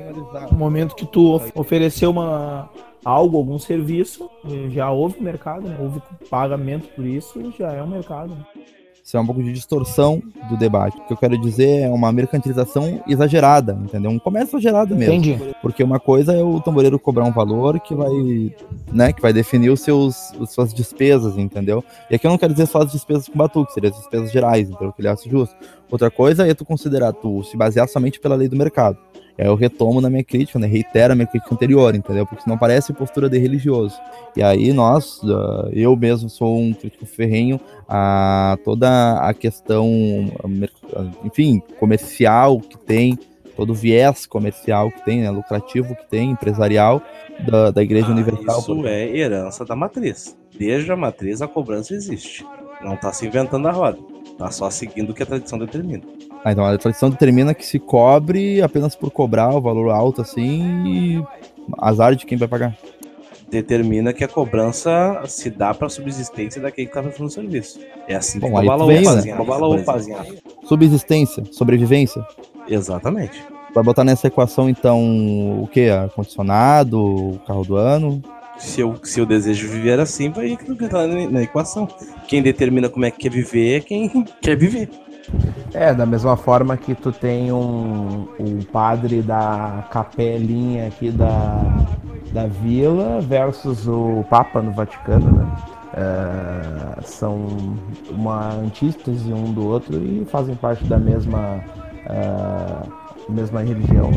No momento que tu ofereceu uma, algo, algum serviço, já houve mercado, né? houve pagamento por isso, já é um mercado. Né? Isso é um pouco de distorção do debate. O que eu quero dizer é uma mercantilização exagerada, entendeu? Um comércio exagerado mesmo. Entendi. Porque uma coisa é o tamboreiro cobrar um valor que vai, né, que vai definir os seus, as suas despesas, entendeu? E aqui eu não quero dizer só as despesas com batuque, seria as despesas gerais, entendeu? Que ele acha justo. Outra coisa é tu considerar, tu se basear somente pela lei do mercado. Aí eu retomo na minha crítica, né? Reitero a minha crítica anterior, entendeu? Porque senão parece postura de religioso. E aí nós, uh, eu mesmo sou um crítico ferrenho a toda a questão, enfim, comercial que tem, todo o viés comercial que tem, né? Lucrativo que tem, empresarial da, da Igreja ah, Universal. Isso é herança da matriz. Desde a matriz a cobrança existe. Não está se inventando a roda. Está só seguindo o que a tradição determina. Ah, então a tradição determina que se cobre apenas por cobrar o valor alto assim e azar de quem vai pagar. Determina que a cobrança se dá para subsistência daquele que está fazendo o serviço. É assim Bom, que cobala ou fazinha. Né? Subsistência, sobrevivência. Exatamente. Vai botar nessa equação então o que? Ar-condicionado, o carro do ano? Se eu, se eu desejo viver assim, vai entrar na, na equação. Quem determina como é que quer viver é quem <laughs> quer viver. É, da mesma forma que tu tem um, um padre da capelinha aqui da, da vila versus o Papa no Vaticano, né? É, são uma antítese um do outro e fazem parte da mesma, uh, mesma religião.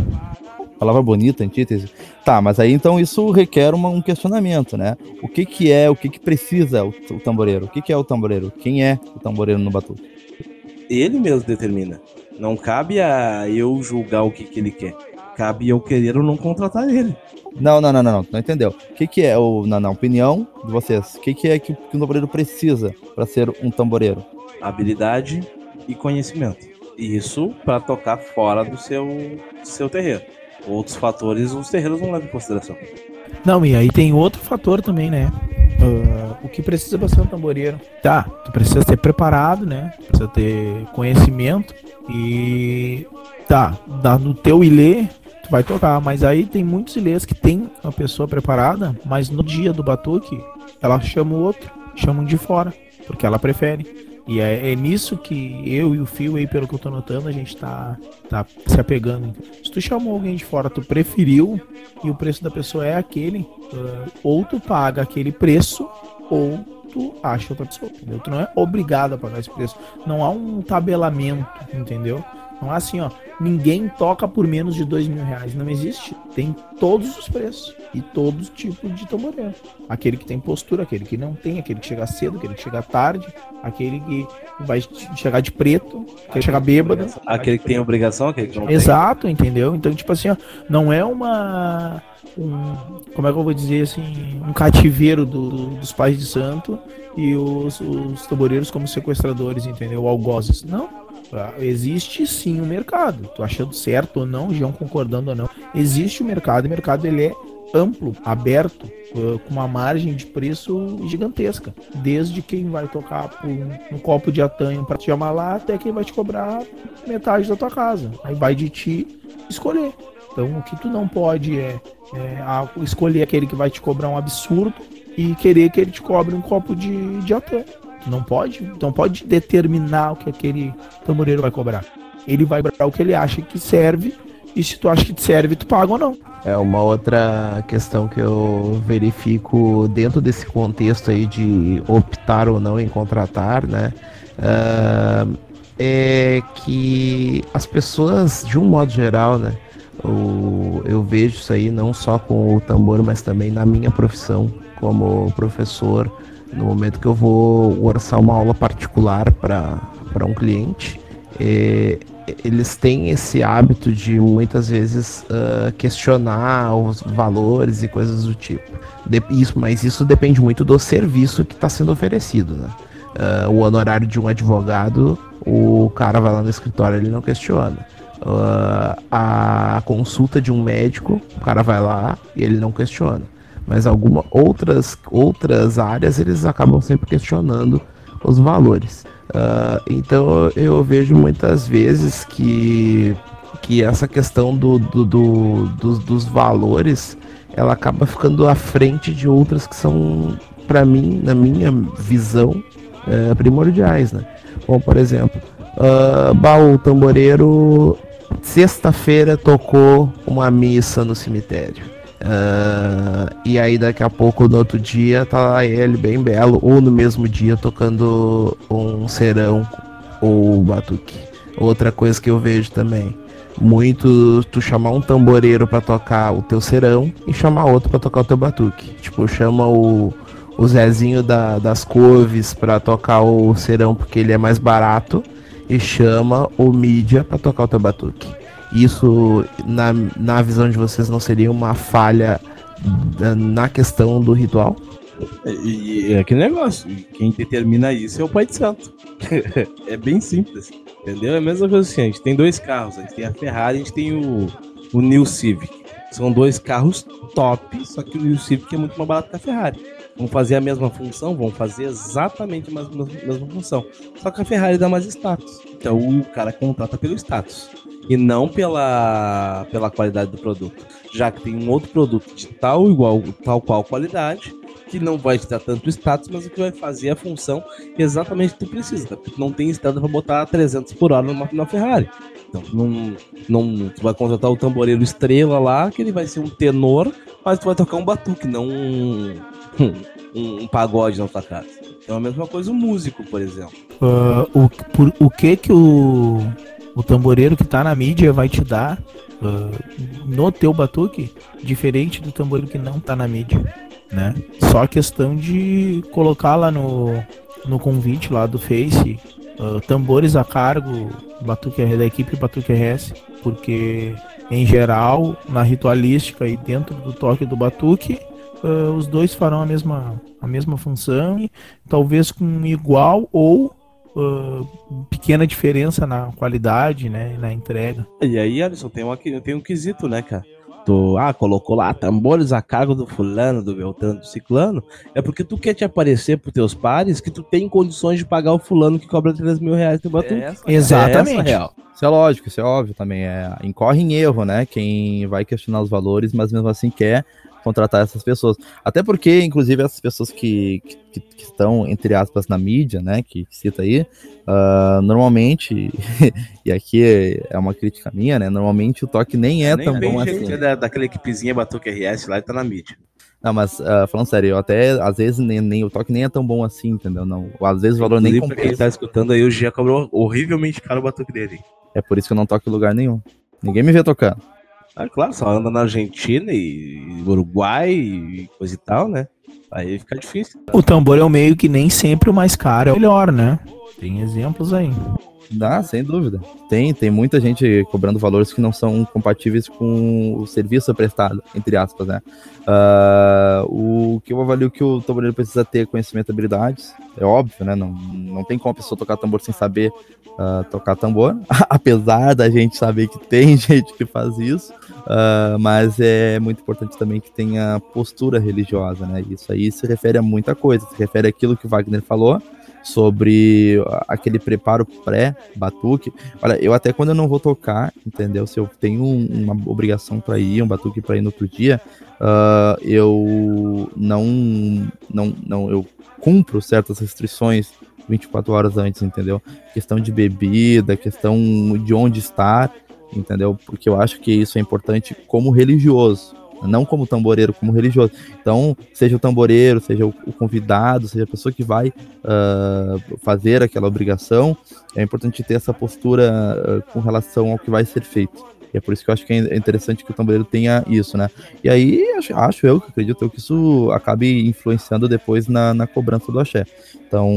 Palavra bonita, antítese. Tá, mas aí então isso requer uma, um questionamento, né? O que que é, o que que precisa o, o tamboreiro? O que que é o tamboreiro? Quem é o tamboreiro no batuque? Ele mesmo determina. Não cabe a eu julgar o que, que ele quer. Cabe eu querer ou não contratar ele. Não, não, não, não, não, não entendeu. O que, que é, o, na, na opinião de vocês, o que, que é que, que um tamboreiro precisa para ser um tamboreiro? Habilidade e conhecimento. Isso para tocar fora do seu, seu terreiro. Outros fatores os terreiros não levam em consideração. Não, e aí tem outro fator também, né? Uh, o que precisa bastante um tamboreiro? Tá, tu precisa ser preparado, né? Precisa ter conhecimento e tá, no teu ilê tu vai tocar, mas aí tem muitos ilês que tem uma pessoa preparada, mas no dia do batuque ela chama o outro, chamam de fora, porque ela prefere. E é, é, nisso que eu e o Fio aí, pelo que eu tô notando, a gente tá, tá se apegando. Se tu chamou alguém de fora, tu preferiu e o preço da pessoa é aquele, uh, ou tu paga aquele preço, ou tu acha outra pessoa, entendeu? Tu não é obrigado a pagar esse preço. Não há um tabelamento, entendeu? Não é assim, ó. Ninguém toca por menos de dois mil reais. Não existe. Tem todos os preços e todos os tipos de tamboreiro. Aquele que tem postura, aquele que não tem, aquele que chega cedo, aquele que chega tarde, aquele que vai chegar de preto, aquele que chega bêbado. Aquele que tem obrigação, aquele que não tem. Exato, entendeu? Então, tipo assim, ó, não é uma. Um, como é que eu vou dizer assim? Um cativeiro do, do, dos pais de santo e os, os tamboreiros como sequestradores, entendeu? Algozes. Não Tá? Existe sim o um mercado. Tu achando certo ou não, João concordando ou não. Existe o mercado, e o mercado ele é amplo, aberto, com uma margem de preço gigantesca. Desde quem vai tocar por um, um copo de atanho para te chamar lá, até quem vai te cobrar metade da tua casa. Aí vai de ti escolher. Então o que tu não pode é, é a, escolher aquele que vai te cobrar um absurdo e querer que ele te cobre um copo de, de atanho. Não pode, não pode determinar o que aquele tamboreiro vai cobrar. Ele vai cobrar o que ele acha que serve e se tu acha que te serve, tu paga ou não. É uma outra questão que eu verifico dentro desse contexto aí de optar ou não em contratar, né? Uh, é que as pessoas, de um modo geral, né? O, eu vejo isso aí não só com o tambor, mas também na minha profissão como professor no momento que eu vou orçar uma aula particular para um cliente, é, eles têm esse hábito de muitas vezes uh, questionar os valores e coisas do tipo. De, isso, mas isso depende muito do serviço que está sendo oferecido. Né? Uh, o honorário de um advogado, o cara vai lá no escritório, ele não questiona. Uh, a consulta de um médico, o cara vai lá e ele não questiona mas algumas outras, outras áreas eles acabam sempre questionando os valores. Uh, então eu vejo muitas vezes que, que essa questão do, do, do dos, dos valores ela acaba ficando à frente de outras que são, para mim, na minha visão, é, primordiais. Né? Bom, por exemplo, uh, Baú Tamboreiro, sexta-feira tocou uma missa no cemitério. Uh, e aí daqui a pouco no outro dia tá ele bem belo, ou no mesmo dia tocando um serão ou batuque. Outra coisa que eu vejo também, muito tu chamar um tamboreiro para tocar o teu serão e chamar outro para tocar o teu batuque. Tipo, chama o, o Zezinho da, das Couves para tocar o serão porque ele é mais barato e chama o mídia para tocar o teu batuque. Isso, na, na visão de vocês, não seria uma falha na questão do ritual? E é aquele negócio, quem determina isso é o Pai de Santo. <laughs> é bem simples, entendeu? É a mesma coisa assim, a gente tem dois carros, a gente tem a Ferrari, a gente tem o, o New Civic. São dois carros top, só que o New Civic é muito mais barato que a Ferrari. Vão fazer a mesma função, vão fazer exatamente a mesma, mesma função. Só que a Ferrari dá mais status. Então o cara contrata pelo status e não pela, pela qualidade do produto. Já que tem um outro produto de tal igual, tal qual qualidade, que não vai te dar tanto status, mas o que vai fazer a função exatamente que tu precisa, tá? porque tu não tem status para botar 300 por hora numa, numa Ferrari. Então, não, não, tu vai contratar o tamboreiro estrela lá, que ele vai ser um tenor, mas tu vai tocar um batuque, não um, <laughs> um, um pagode na tua casa. Então é a mesma coisa o músico, por exemplo. Ah, o, por, o que que o, o tamboreiro que tá na mídia vai te dar ah, no teu batuque, diferente do tamboreiro que não tá na mídia, né? Só questão de colocar lá no, no convite lá do Face, ah, tambores a cargo batuque, da equipe Batuque RS, porque em geral, na ritualística e dentro do toque do batuque, ah, os dois farão a mesma, a mesma função, e talvez com igual ou ah, pequena diferença na qualidade, né, e na entrega. E aí, Alisson, tem, uma, tem um quesito, né, cara? Tu, ah, colocou lá tambores a cargo do fulano, do Beltrano, do ciclano, é porque tu quer te aparecer pros teus pares que tu tem condições de pagar o fulano que cobra 3 mil reais no batuque. Exatamente. Essa é real. Isso é lógico, isso é óbvio também. É, incorre em erro, né? Quem vai questionar os valores, mas mesmo assim quer contratar essas pessoas. Até porque, inclusive, essas pessoas que, que, que estão, entre aspas, na mídia, né? Que, que cita aí, ah, normalmente, <laughs> e aqui é uma crítica minha, né? Normalmente o toque nem é Nem tão bom assim. é da, daquela equipezinha Batuque RS lá e tá na mídia. Não, mas ah, falando sério, eu até às vezes nem, nem o toque nem é tão bom assim, entendeu? Não, às vezes o valor nem Inclusive, quem compensa. tá escutando aí, o Gia cobrou horrivelmente caro o batuque dele. É por isso que eu não toco em lugar nenhum. Ninguém me vê tocando. Ah, claro, só anda na Argentina e Uruguai e coisa e tal, né? Aí fica difícil. O tambor é o meio que nem sempre o mais caro é o melhor, né? Tem exemplos aí. Dá, sem dúvida. Tem, tem muita gente cobrando valores que não são compatíveis com o serviço prestado, entre aspas, né? Ah, o que eu avalio que o tamboreiro precisa ter conhecimento e habilidades, é óbvio, né? Não, não tem como a pessoa tocar tambor sem saber ah, tocar tambor, <laughs> apesar da gente saber que tem <laughs> gente que faz isso, ah, mas é muito importante também que tenha postura religiosa, né? Isso aí se refere a muita coisa, se refere àquilo que Wagner falou, sobre aquele preparo pré-batuque. Olha, eu até quando eu não vou tocar, entendeu? Se eu tenho um- uma obrigação para ir, um batuque para ir no outro dia, ah, eu não, não, não, eu cumpro certas restrições 24 horas antes, entendeu? Questão de bebida, questão de onde estar, entendeu? Porque eu acho que isso é importante como religioso. Não como tamboreiro, como religioso. Então, seja o tamboreiro, seja o, convidado, seja a pessoa que vai ah, fazer aquela obrigação, é importante ter essa postura ah, com relação ao que vai ser feito. E é por isso que eu acho que é interessante que o tamboreiro tenha isso, né? E aí, acho, acho eu, que acredito eu, que isso acabe influenciando depois na, na cobrança do axé. Então,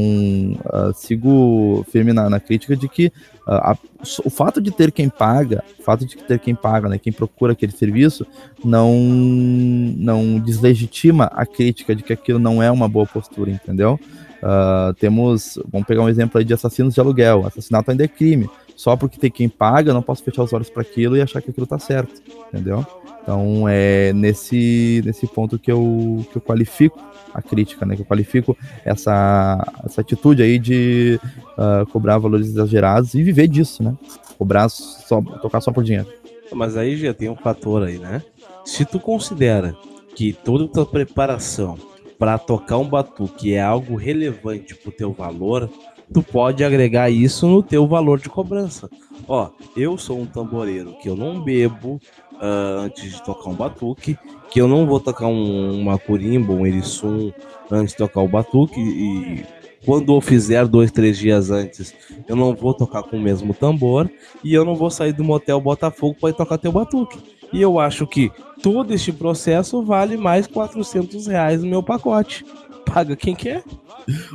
ah, sigo firme na, na crítica de que ah, a- o fato de ter quem paga, o fato de ter quem paga, né, quem procura aquele serviço, não, não deslegitima a crítica de que aquilo não é uma boa postura, entendeu? Ah, temos, vamos pegar um exemplo aí de assassinos de aluguel. Assassinato ainda é crime. Só porque tem quem paga, eu não posso fechar os olhos para aquilo e achar que aquilo tá certo, entendeu? Então é nesse, nesse ponto que eu, que eu qualifico a crítica, né? Que eu qualifico essa, essa atitude aí de ah, cobrar valores exagerados e viver disso, né? Cobrar só, tocar só por dinheiro. Mas aí já tem um fator aí, né? Se tu considera que toda a tua preparação para tocar um batuque é algo relevante pro teu valor, tu pode agregar isso no teu valor de cobrança. Ó, eu sou um tamboreiro que eu não bebo ah, antes de tocar um batuque, que eu não vou tocar um, uma corimba, um eriçum antes de tocar o batuque e quando eu fizer dois, três dias antes, eu não vou tocar com o mesmo tambor e eu não vou sair do motel Botafogo para ir tocar teu batuque. E eu acho que todo este processo vale mais 400 reais no meu pacote. Paga quem quer.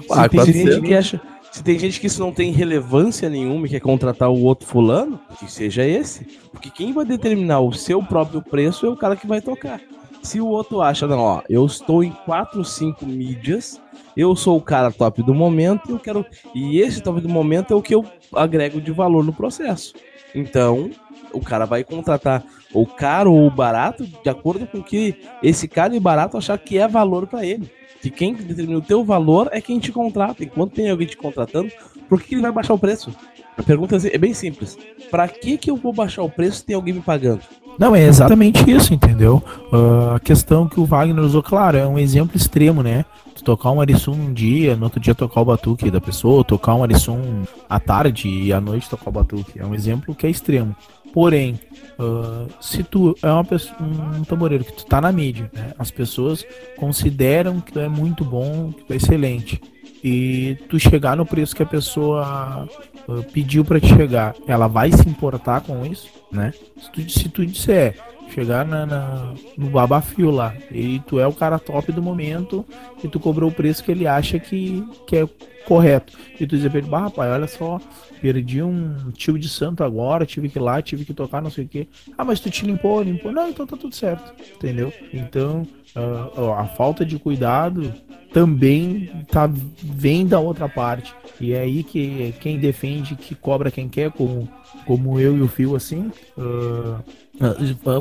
Ah, tem 400. gente que acha, se tem gente que isso não tem relevância nenhuma e quer contratar o outro fulano, que seja esse. Porque quem vai determinar o seu próprio preço é o cara que vai tocar. Se o outro acha, não, ó, eu estou em 4, 5 mídias, eu sou o cara top do momento, eu quero. E esse top do momento é o que eu agrego de valor no processo. Então, o cara vai contratar o caro ou o barato de acordo com o que esse caro e barato achar que é valor para ele. Que quem determina o teu valor é quem te contrata. Enquanto tem alguém te contratando, por que ele vai baixar o preço? A pergunta é bem simples. Para que que eu vou baixar o preço se tem alguém me pagando? Não, é exatamente isso, entendeu? Ah, a questão que o Wagner usou, claro, é um exemplo extremo, né? Tu tocar um Arisum um dia, no outro dia tocar o batuque da pessoa, tocar um Arisum à tarde e à noite tocar o batuque. É um exemplo que é extremo. Porém, ah, se tu é uma pessoa, um tamboreiro que tu tá na mídia, né? As pessoas consideram que tu é muito bom, que tu é excelente. e tu chegar no preço que a pessoa uh, pediu para te chegar, ela vai se importar com isso, né? Se tu, se tu disser, chegar na, na, no babafio lá, e tu é o cara top do momento, e tu cobrou o preço que ele acha que, que é correto. E tu dizer pra ele, bah, rapaz, olha só, perdi um tio de santo agora, tive que ir lá, tive que tocar, não sei o quê. Ah, mas tu te limpou, limpou. Não, então tá tudo certo, entendeu? Então, uh, a falta de cuidado também tá, vem da outra parte. E é aí que quem defende, que cobra quem quer, como, como eu e o Fio, assim, uh,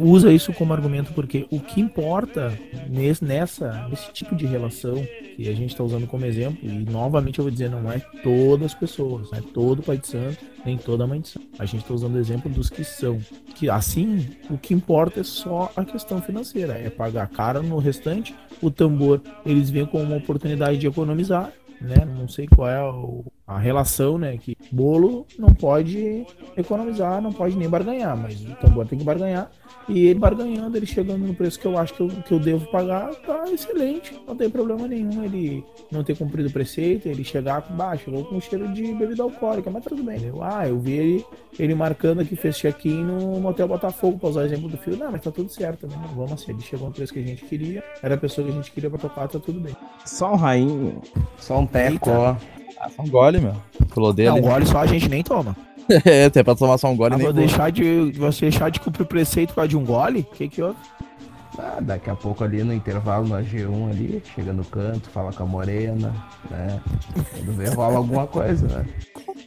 usa isso como argumento, porque o que importa nesse, nessa, nesse tipo de relação que a gente está usando como exemplo, e novamente eu vou dizer, não é todas as pessoas, não é todo pai de santo, nem toda mãe de santo. A gente está usando o exemplo dos que são. Que assim, o que importa é só a questão financeira, é pagar caro no restante. O tambor, eles vêm com uma oportunidade de economizar, né? Não sei qual é o, a relação, né? Que bolo não pode economizar, não pode nem barganhar, mas o tambor tem que barganhar. E ele barganhando, ele chegando no preço que eu acho que eu, que eu devo pagar, tá excelente, não tem problema nenhum. Ele não ter cumprido o preceito, ele chegar com baixo, chegou com cheiro de bebida alcoólica, mas tudo bem. Eu, ah, eu vi ele, ele marcando que fez check-in no Motel Botafogo, pra usar o exemplo do filho. Não, mas tá tudo certo, né? vamos assim, ele chegou no preço que a gente queria, era a pessoa que a gente queria pra tocar, tá tudo bem. Só um rainho, só um teco, ó. Ah, só um gole, meu. Falou dele. Não, gole só a gente nem toma. <laughs> é, até pra tomar só um gole Ah, nem vou vou. deixar de, você deixar de cumprir o preceito por causa de um gole? O que que houve? Ah, daqui a pouco ali no intervalo na G1 ali, chega no canto, fala com a morena, né? Quando vê rola alguma coisa, né? <laughs>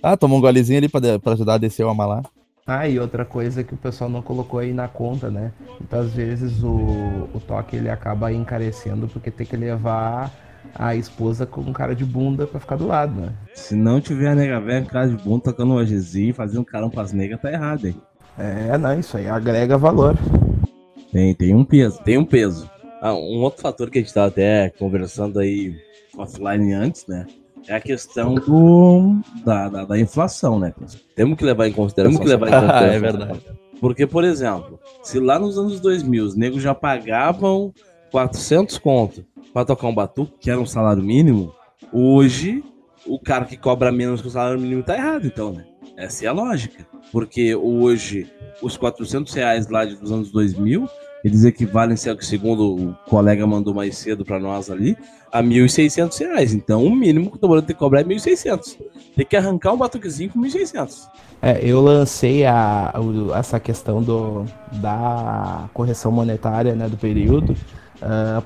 Ah, toma um golezinho ali pra, de- pra ajudar a descer o amalar. Ah, e outra coisa que o pessoal não colocou aí na conta, né? Muitas vezes o, o toque ele acaba encarecendo porque tem que levar a esposa com um cara de bunda pra ficar do lado, né? Se não tiver a nega velha, cara de bom, tocando um OGzinho, fazendo carão pras negas, tá errado, hein? É, não, isso aí agrega valor. Tem, tem um peso, tem um peso. Ah, um outro fator que a gente tava até conversando aí offline antes, né? É a questão do, da, da, da inflação, né? Temos que levar em consideração. Temos que levar em consideração. É verdade. Porque, por exemplo, se lá nos anos 2000 os negros já pagavam 400 conto pra tocar um batuque, que era um salário mínimo, hoje o cara que cobra menos que o salário mínimo tá errado, então, né? Essa é a lógica. Porque hoje os 400 reais lá dos anos 2000, eles equivalem, segundo o colega mandou mais cedo pra nós ali, a 1.600 reais. Então, o mínimo que o tomando tem que cobrar é 1.600. Tem que arrancar um batuquezinho com 1.600. É, eu lancei a, o- essa questão do, da correção monetária né, do período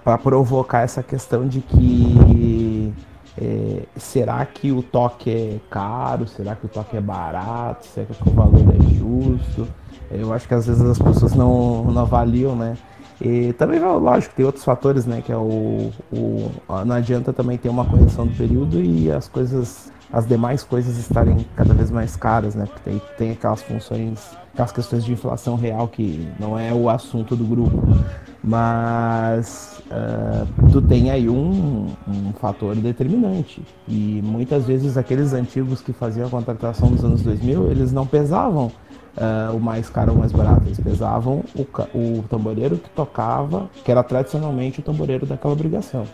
para provocar essa questão de que é, será que o toque é caro? Será que o toque é barato? Será que o valor é justo? Eu acho que às vezes as pessoas não, não avaliam, né? E também, lógico, tem outros fatores, né? Que é o, o. Não adianta também ter uma correção do período e as coisas. As demais coisas estarem cada vez mais caras, né? Porque tem, tem aquelas funções, aquelas questões de inflação real que não é o assunto do grupo. Mas ah, tu tem aí um, um fator determinante. E muitas vezes aqueles antigos que faziam a contratação nos anos 2000, eles não pesavam ah, o mais caro o mais barato. Eles pesavam o, o tamboreiro que tocava, que era tradicionalmente o tamboreiro daquela obrigação.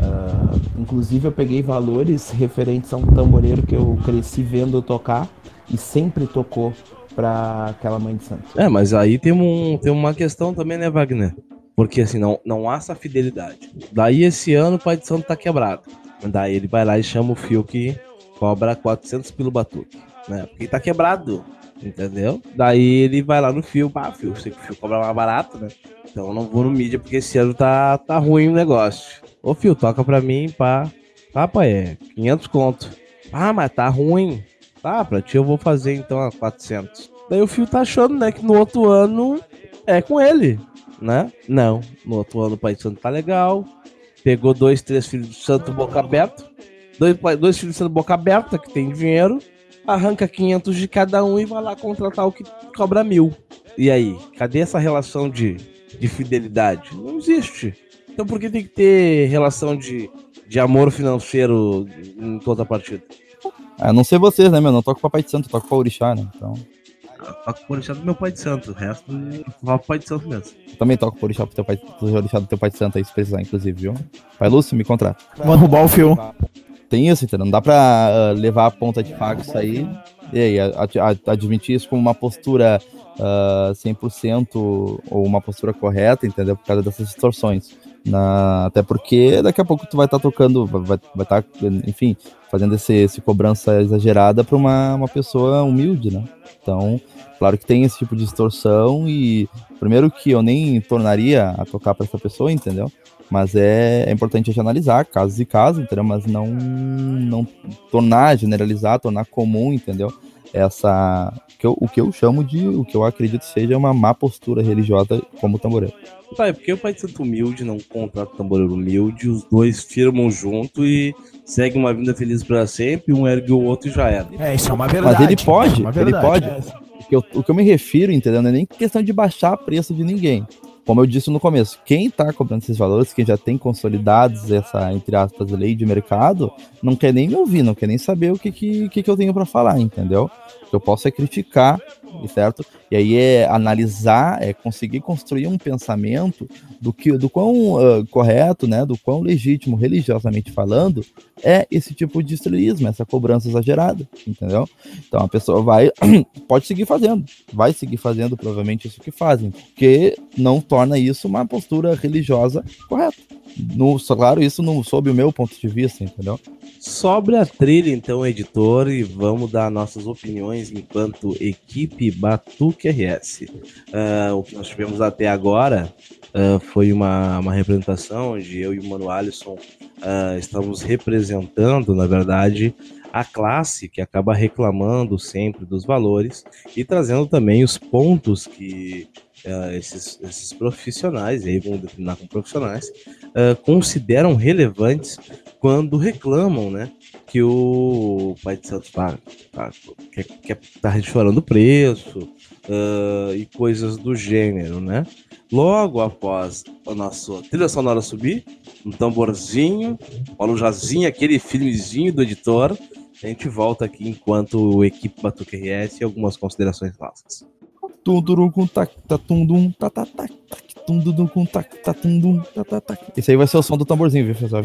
Ah, inclusive eu peguei valores referentes a um tamboreiro que eu cresci vendo tocar e sempre tocou para aquela mãe de santo. É, mas aí tem, um, tem uma questão também, né, Wagner? Porque assim, não, não há essa fidelidade. Daí esse ano o pai de santo tá quebrado. Daí ele vai lá e chama o fio que cobra 400 pelo batuque, né? Porque tá quebrado, entendeu? Daí ele vai lá no fio, pá, fio, sei que o fio cobra mais barato, né? Então eu não vou no mídia porque esse ano tá, tá ruim o negócio. Ô fio, toca pra mim, pá. Tá, pai, é 500 conto. Ah, mas tá ruim. Tá, pra ti eu vou fazer então a 400. Daí o Fio tá achando, né, que no outro ano é com ele, né? Não, no outro ano o Pai Santo tá legal. Pegou dois, três filhos do Santo boca aberta. Dois, dois filhos do Santo boca aberta, que tem dinheiro. Arranca 500 de cada um e vai lá contratar o que cobra mil. E aí, cadê essa relação de, de fidelidade? Não existe. Então por que tem que ter relação de, de amor financeiro em toda a partida? Ah, não sei vocês, né, meu? Não toco Papai de Santo, toco pra Orixá, né? Então, Toco por deixar do meu pai de santo. O resto vai pro pai de santo mesmo. eu também toco por Orixá pro teu pai, pro Orixá do teu pai de Santo aí, se precisar, inclusive, viu? Pai Lúcio, me contrata. Vamos roubar o fio. Tem isso, entendeu? Não dá pra uh, levar a ponta de faca isso aí e aí, admitir isso como uma postura uh, 100% ou uma postura correta, entendeu? Por causa dessas distorções. Na, até porque daqui a pouco tu vai estar tá tocando, vai estar, tá, enfim, fazendo esse, esse cobrança exagerada para uma, uma pessoa humilde, né? Então, claro que tem esse tipo de distorção e primeiro que eu nem tornaria a tocar para essa pessoa, entendeu? Mas é, é importante a gente analisar casos e casos, entendeu? Mas não, não tornar, generalizar, tornar comum, entendeu? Essa. Que eu, o que eu chamo de. O que eu acredito seja uma má postura religiosa como tamboreiro. Pai, porque o pai de santo humilde não contrata o tamboreiro humilde, os dois firmam junto e seguem uma vida feliz para sempre, um ergue o outro e já era. É, isso é uma verdade. Mas ele pode, é ele pode. É. O, que eu, o que eu me refiro, entendeu? Não é nem questão de baixar preço de ninguém como eu disse no começo, quem está cobrando esses valores, quem já tem consolidados essa, entre aspas, lei de mercado, não quer nem me ouvir, não quer nem saber o que, que, que eu tenho para falar, entendeu? Eu posso é criticar, certo? E aí é analisar, é conseguir construir um pensamento do que do quão uh, correto, né, do quão legítimo, religiosamente falando, é esse tipo de estrelismo, essa cobrança exagerada, entendeu? Então a pessoa vai, <clears throat> pode seguir fazendo, vai seguir fazendo provavelmente isso que fazem, porque não torna isso uma postura religiosa correta. No, claro, isso não sob o meu ponto de vista, entendeu? Sobre a trilha, então, editor, e vamos dar nossas opiniões enquanto equipe Batuque RS. Uh, ah, o que nós tivemos até agora uh, foi uma, uma representação onde eu e o Mano Alisson uh, estamos representando, na verdade, a classe que acaba reclamando sempre dos valores e trazendo também os pontos que uh, esses, esses profissionais, aí vamos determinar como profissionais, uh, consideram relevantes quando reclamam, né? Que o Pai de Santos tá, tá, quer, quer tá chorando preço uh, e coisas do gênero, né? Logo após o nosso trilha sonora subir, um tamborzinho, uma lujazinha, aquele filmezinho do editor, a gente volta aqui enquanto equipe Batuque RS e algumas considerações nossas. Esse aí vai ser o som do tamborzinho, viu, pessoal?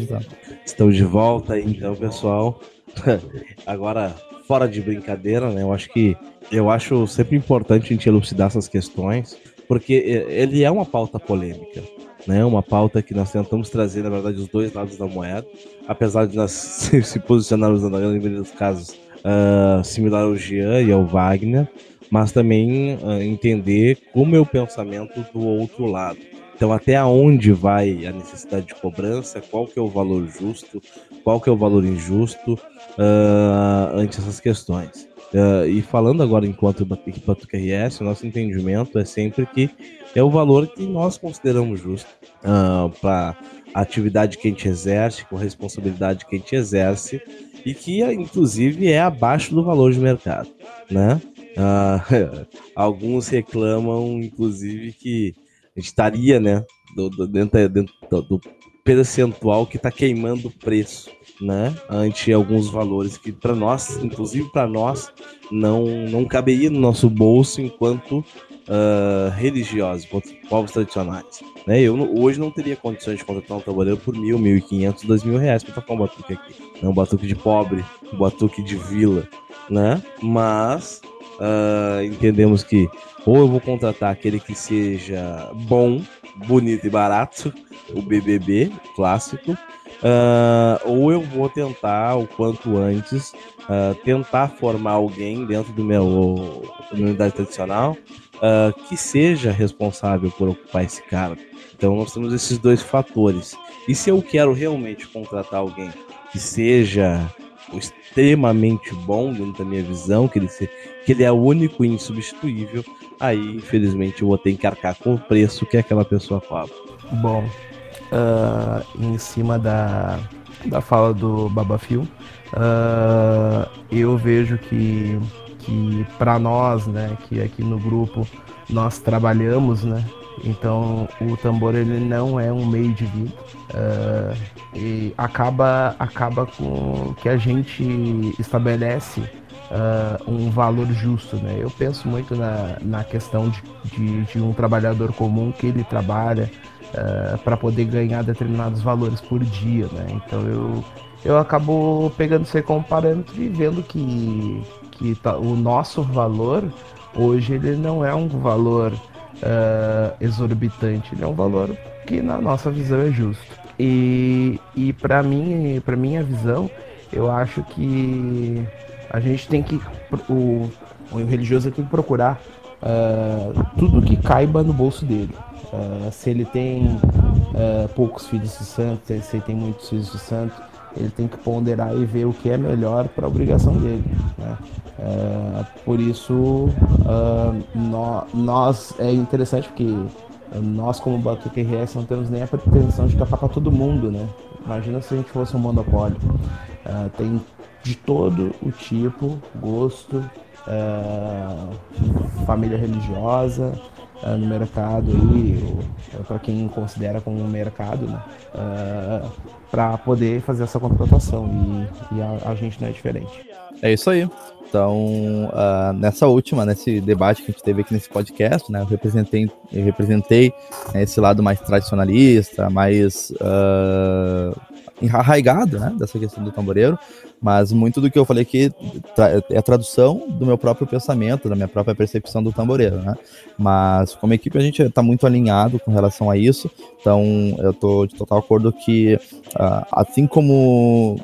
Estamos de volta aí, então, pessoal. <laughs> Agora, fora de brincadeira, né? Eu acho que eu acho sempre importante a gente elucidar essas questões, porque ele é uma pauta polêmica né? Uma pauta que nós tentamos trazer, na verdade, os dois lados da moeda, apesar de nós <laughs> se posicionarmos na maioria dos casos uh, similar ao Jean e ao Wagner, mas também uh, entender como é o pensamento do outro lado. Então, até onde vai a necessidade de cobrança, qual que é o valor justo, qual que é o valor injusto uh, ante essas questões. Uh, e falando agora enquanto Batuque RS, o nosso entendimento é sempre que é o valor que nós consideramos justo uh, para a atividade que a gente exerce, com a responsabilidade que a gente exerce e que inclusive é abaixo do valor de mercado, né? Uh, <laughs> alguns reclamam, inclusive, que estaria, né, do, do, dentro, dentro do percentual que está queimando o preço né, ante alguns valores que para nós, inclusive para nós, não não caberia no nosso bolso enquanto uh, religiosos, enquanto povos tradicionais. Né? Eu hoje não teria condições de contratar um trabalhador por mil, mil e quinhentos, dois mil reais para tocar um batuque aqui. É um batuque de pobre, um batuque de vila, né? Mas uh, entendemos que ou eu vou contratar aquele que seja bom, bonito e barato, o BBB clássico, Uh, ou eu vou tentar, o quanto antes, uh, tentar formar alguém dentro do meu da minha unidade tradicional que seja responsável por ocupar esse cargo. Então nós temos esses dois fatores. E se eu quero realmente contratar alguém que seja extremamente bom dentro da minha visão, que ele, se, que ele é único e insubstituível, aí infelizmente eu vou ter que arcar com o preço que aquela pessoa cobra. Bom, uh, em cima da, da fala do Babafio, uh, eu vejo que, que para nós, né, que aqui no grupo nós trabalhamos, né, então o tambor ele não é um meio de vida uh, e acaba acaba com que a gente estabelece uh, um valor justo, né? Eu penso muito na, na questão de, de, de um trabalhador comum que ele trabalha uh, eh, para poder ganhar determinados valores por dia, né? Então eu, eu acabo pegando isso como parâmetro e vendo que, que tá, o nosso valor hoje ele não é um valor uh, exorbitante, ele é um valor que na nossa visão é justo. E, e para mim, para minha visão, eu acho que a gente tem que o, o religioso tem que procurar uh, tudo que caiba no bolso dele. Uh, se ele tem poucos filhos de santo, se ele tem muitos filhos de santo, ele tem que ponderar e ver o que é melhor para a obrigação dele. Né? Uh, por isso, no, nós é interessante porque nós como Batuque RS não temos nem a pretensão de tocar para todo mundo, né? Imagina se a gente fosse um monopólio. tem de todo o tipo, gosto, família religiosa, uh, no mercado aí, para quem considera como um mercado, né? Uh, ah, para poder fazer essa contratação e, e a, a, gente não é diferente. É isso aí. Então, uh, nessa última, nesse debate que a gente teve aqui nesse podcast, né, eu representei, eu representei né, esse lado mais tradicionalista, mais uh, arraigado, né, dessa questão do tamboreiro, mas muito do que eu falei aqui é a tradução do meu próprio pensamento, da minha própria percepção do tamboreiro, né? Mas como equipe a gente está muito alinhado com relação a isso, então eu estou de total acordo que uh, assim como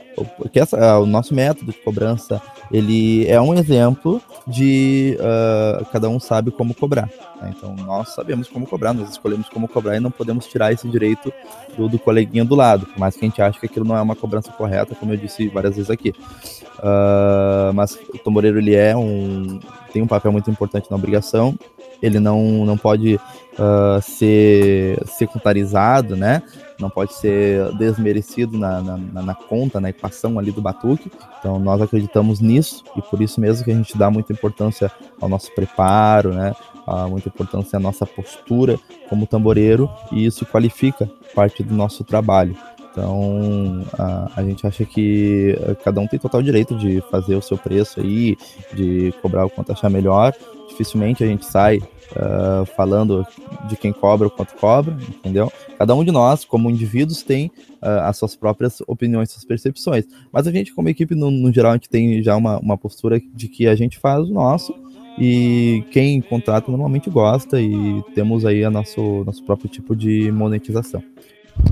essa, uh, o nosso método de cobrança ele é um exemplo de uh, cada um sabe como cobrar. Né? Então nós sabemos como cobrar, nós escolhemos como cobrar e não podemos tirar esse direito do, do coleguinha do lado, por mais que a gente ache que aquilo não é uma cobrança correta, como eu disse várias vezes aqui. Uh, mas o tamboreiro ele é um tem um papel muito importante na obrigação. Ele não, não pode uh, ser secundarizado, né? Não pode ser desmerecido na, na, na, conta, na equação ali do batuque. Então nós acreditamos nisso e por isso mesmo que a gente dá muita importância ao nosso preparo, né? Uh, muita importância à nossa postura como tamboreiro e isso qualifica parte do nosso trabalho. Então, a, a, gente acha que eh, cada um tem total direito de fazer o seu preço aí, de cobrar o quanto achar melhor. Dificilmente a gente sai uh, falando de quem cobra o quanto cobra, entendeu? Cada um de nós, como indivíduos, tem uh, as suas próprias opiniões, suas percepções. Mas a gente, como equipe, no, no geral, a gente tem já uma, uma postura de que a gente faz o nosso e quem contrata normalmente gosta e temos aí a nosso, nosso próprio tipo de monetização.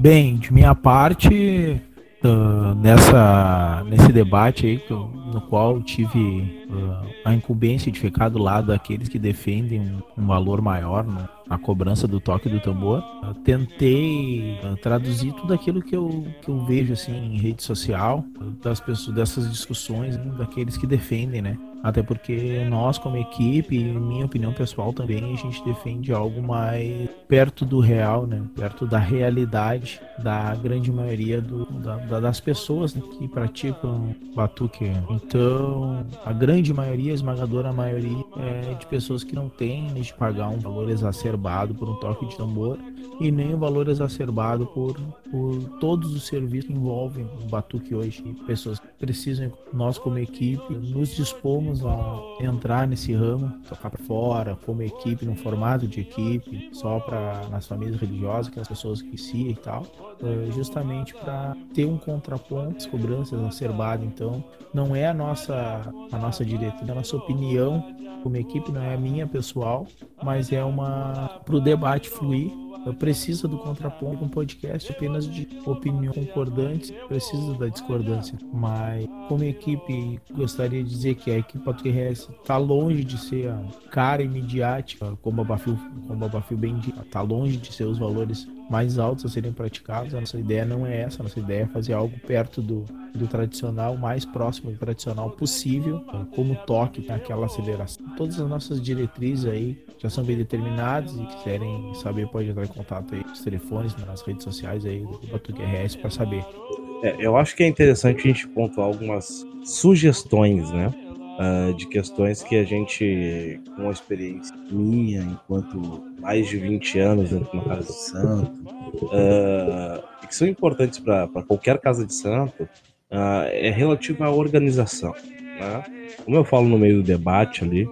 Bem, de minha parte, uh, nessa, nesse debate aí, no qual tive uh, a incumbência de ficar do lado daqueles que defendem um, um valor maior né, na cobrança do toque do tambor, uh, tentei traduzir tudo aquilo que eu, que eu vejo assim em rede social, das pessoas, dessas discussões, né, daqueles que defendem, né? Até porque nós, como equipe, em minha opinião pessoal também, a gente defende algo mais perto do real, né? Perto da realidade da grande maioria do, da, das pessoas né? que praticam batuque. Então, a grande maioria, a esmagadora maioria, é de pessoas que não têm de pagar um valor exacerbado por um toque de tambor e nem um valor exacerbado por, por todos os serviços que envolvem o batuque hoje. E pessoas precisam, nós como equipe, nos dispomos a entrar nesse ramo, tocar para fora, como equipe, num formato de equipe, só para nas famílias religiosas, que as pessoas se e tal, eh, justamente para ter um contraponto às cobranças exacerbadas. Então, não é a nossa, a nossa diretriz, a nossa opinião como equipe, não é a minha pessoal, mas é uma para o debate fluir precisa do contraponto. Um podcast apenas de opinião concordante precisa da discordância. Mas, como equipe, gostaria de dizer que a equipe PatriRS está longe de ser a cara e como a Bafio, como a Bafio bem está longe de ser os valores mais altos a serem praticados. A nossa ideia não é essa, a nossa ideia é fazer algo perto do, do tradicional, mais próximo do tradicional possível, como toque, aquela aceleração. Todas as nossas diretrizes aí já são bem determinadas e quiserem saber pode entrar em contato aí nos telefones, nas redes sociais aí do Batuque RS para saber. É, eu acho que é interessante a gente pontuar algumas sugestões, né? Uh, de questões que a gente, com a experiência minha, enquanto mais de 20 anos dentro de uma casa de santo, uh, que são importantes para qualquer casa de santo, uh, é relativa à organização. Né? Como eu falo no meio do debate ali,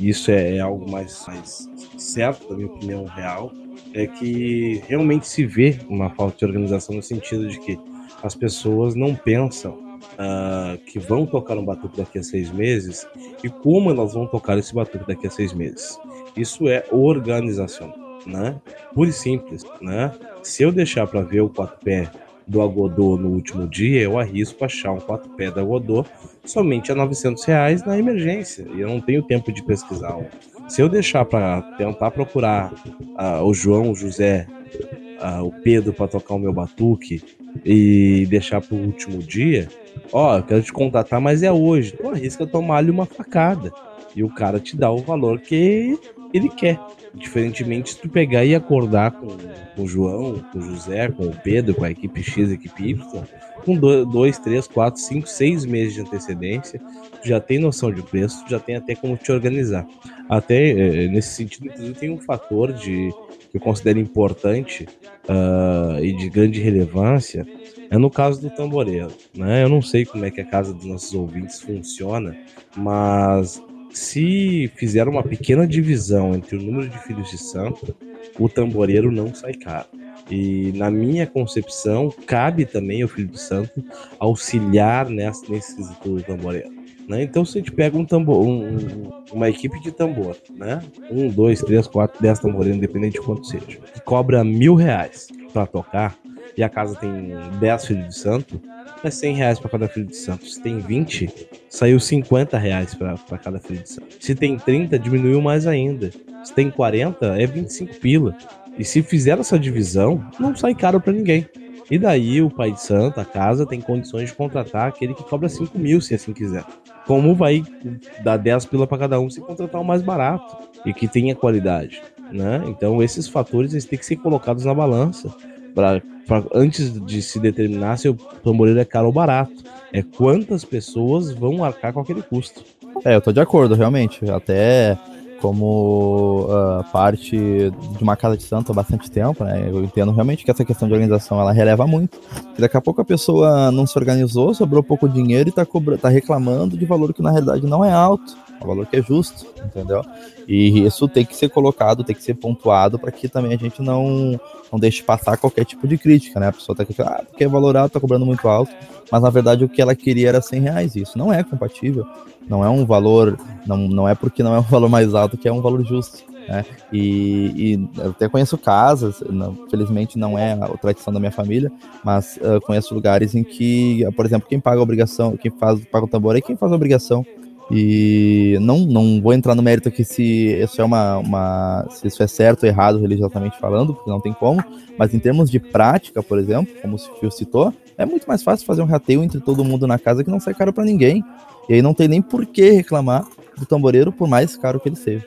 isso é, é, algo mais, mais certo, na minha opinião, real, é que realmente se vê uma falta de organização no sentido de que as pessoas não pensam uh, que vão tocar um batuque daqui a seis meses e como elas vão tocar esse batuque daqui a seis meses. Isso é organização, né? Pura e simples, né? Se eu deixar para ver o quatro pé do Agodô no último dia, eu arrisco achar um quatro pé do Agodô somente a 900 reais na emergência. E eu não tenho tempo de pesquisar. Se eu deixar para tentar procurar uh, o João, o José, uh, o Pedro para tocar o meu batuque e deixar para o último dia, ó, eu quero te contatar, mas é hoje. Tu arrisca tomar-lhe uma facada. E o cara te dá o valor que ele quer. Diferentemente, se tu pegar e acordar com, com o João, com o José, com o Pedro, com a equipe X, a equipe Y, com dois, três, quatro, cinco, seis meses de antecedência, tu já tem noção de preço, tu já tem até como te organizar. Até eh, nesse sentido, inclusive, tem um fator de que eu considero importante uh, e de grande relevância, é no caso do tamboreiro. Né? Eu não sei como é que a casa dos nossos ouvintes funciona, mas se fizer uma pequena divisão entre o número de filhos de santo, o tamboreiro não sai caro. E na minha concepção, cabe também ao filho de santo auxiliar nessa, nesse quesito do tamboreiro. Né? Então, se a gente pega um tambor, um, uma equipe de tambor, né? Um, dois, três, quatro, dez tamboreiros, independente de quanto seja, que cobra mil reais para tocar, e a casa tem dez filhos de santo, é 100 reais para cada filho de santo. Se tem 20, saiu 50 reais para cada filho de santo. Se tem 30, diminuiu mais ainda. Se tem 40, é 25 pila. E se fizer essa divisão, não sai caro para ninguém. E daí o pai de santo, a casa, tem condições de contratar aquele que cobra 5 mil, se assim quiser. Como vai dar 10 pila para cada um se contratar o mais barato e que tenha qualidade, né? Então esses fatores eles têm que ser colocados na balança para antes de se determinar se o tamboreiro é caro ou barato. É quantas pessoas vão arcar com aquele custo. É, eu tô de acordo, realmente. Até como uh, parte de uma casa de santo há bastante tempo, né? Eu entendo realmente que essa questão de organização ela releva muito. Que daqui a pouco a pessoa não se organizou, sobrou pouco dinheiro e tá, cobra... tá reclamando de valor que na realidade não é alto, é um valor que é justo, entendeu? E isso tem que ser colocado, tem que ser pontuado para que também a gente não, não deixe passar qualquer tipo de crítica, né? A pessoa tá aqui, ah, porque é valorado, tá cobrando muito alto, mas na verdade o que ela queria era 100 reais. Isso não é compatível não é um valor, não, não é porque não é um valor mais alto que é um valor justo. Né? E, e eu até conheço casas, não, felizmente não é a tradição da minha família, mas uh, conheço lugares em que, por exemplo, quem paga a obrigação, quem faz, paga o tambor é quem faz a obrigação. E não, não vou entrar no mérito aqui se isso é uma, uma se isso é certo ou errado religiosamente falando, porque não tem como, mas em termos de prática, por exemplo, como o Fio citou, é muito mais fácil fazer um rateio entre todo mundo na casa que não sai caro para ninguém. E aí não tem nem por que reclamar do tamboreiro, por mais caro que ele seja.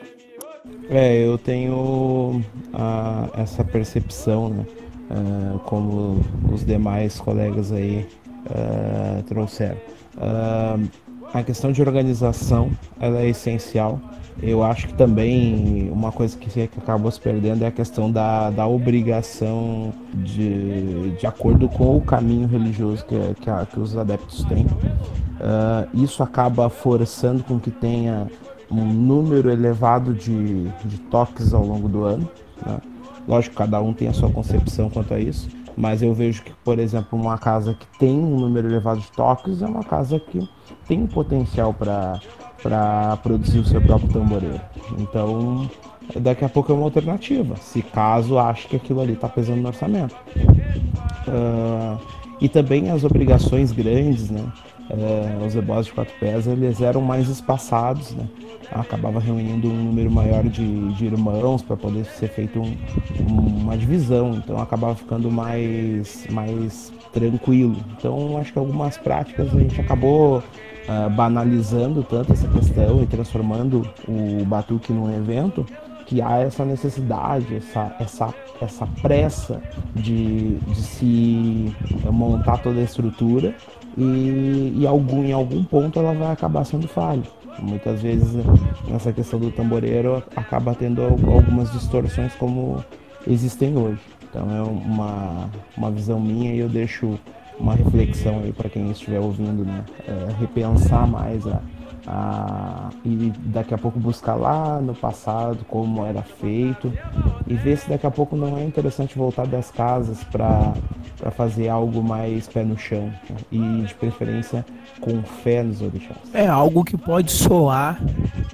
É, eu tenho a, essa percepção, né? Uh, como os demais colegas aí uh, trouxeram. Uh, a questão de organização ela é essencial. Eu acho que também uma coisa que, que acabou se perdendo é a questão da, da obrigação de, de acordo com o caminho religioso que, que, a, que os adeptos têm. Uh, isso acaba forçando com que tenha um número elevado de, de toques ao longo do ano. Né? Lógico, cada um tem a sua concepção quanto a isso, mas eu vejo que, por exemplo, uma casa que tem um número elevado de toques é uma casa que tem potencial para produzir o seu próprio tamboreiro. Então, daqui a pouco é uma alternativa, se caso ache que aquilo ali está pesando no orçamento. Uh, e também as obrigações grandes, né? É, os ebós de quatro pés eles eram mais espaçados, né? acabava reunindo um número maior de, de irmãos para poder ser feito um, uma divisão, então acabava ficando mais, mais tranquilo. Então acho que algumas práticas a gente acabou uh, banalizando tanto essa questão e transformando o batuque num evento que há essa necessidade, essa, essa, essa pressa de, de se montar toda a estrutura e, e algum, em algum ponto ela vai acabar sendo falha. Muitas vezes nessa questão do tamboreiro acaba tendo algumas distorções como existem hoje. Então é uma, uma visão minha e eu deixo uma reflexão aí para quem estiver ouvindo, né? É, repensar mais a, ah, e daqui a pouco buscar lá no passado como era feito e ver se daqui a pouco não é interessante voltar das casas para fazer algo mais pé no chão né? e de preferência com fé nos orixás. É algo que pode soar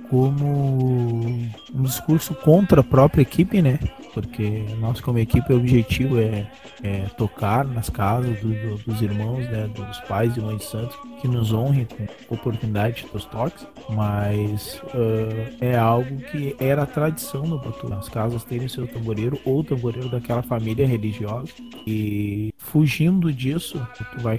como um discurso contra a própria equipe, né? Porque nós como equipe o objetivo é, é tocar nas casas do, do, dos irmãos, né? Dos pais e mães santos que nos honrem com oportunidade dos toques, mas uh, é algo que era tradição no Batu. As casas terem seu tamboreiro ou tamboreiro daquela família religiosa e fugindo disso, tu vai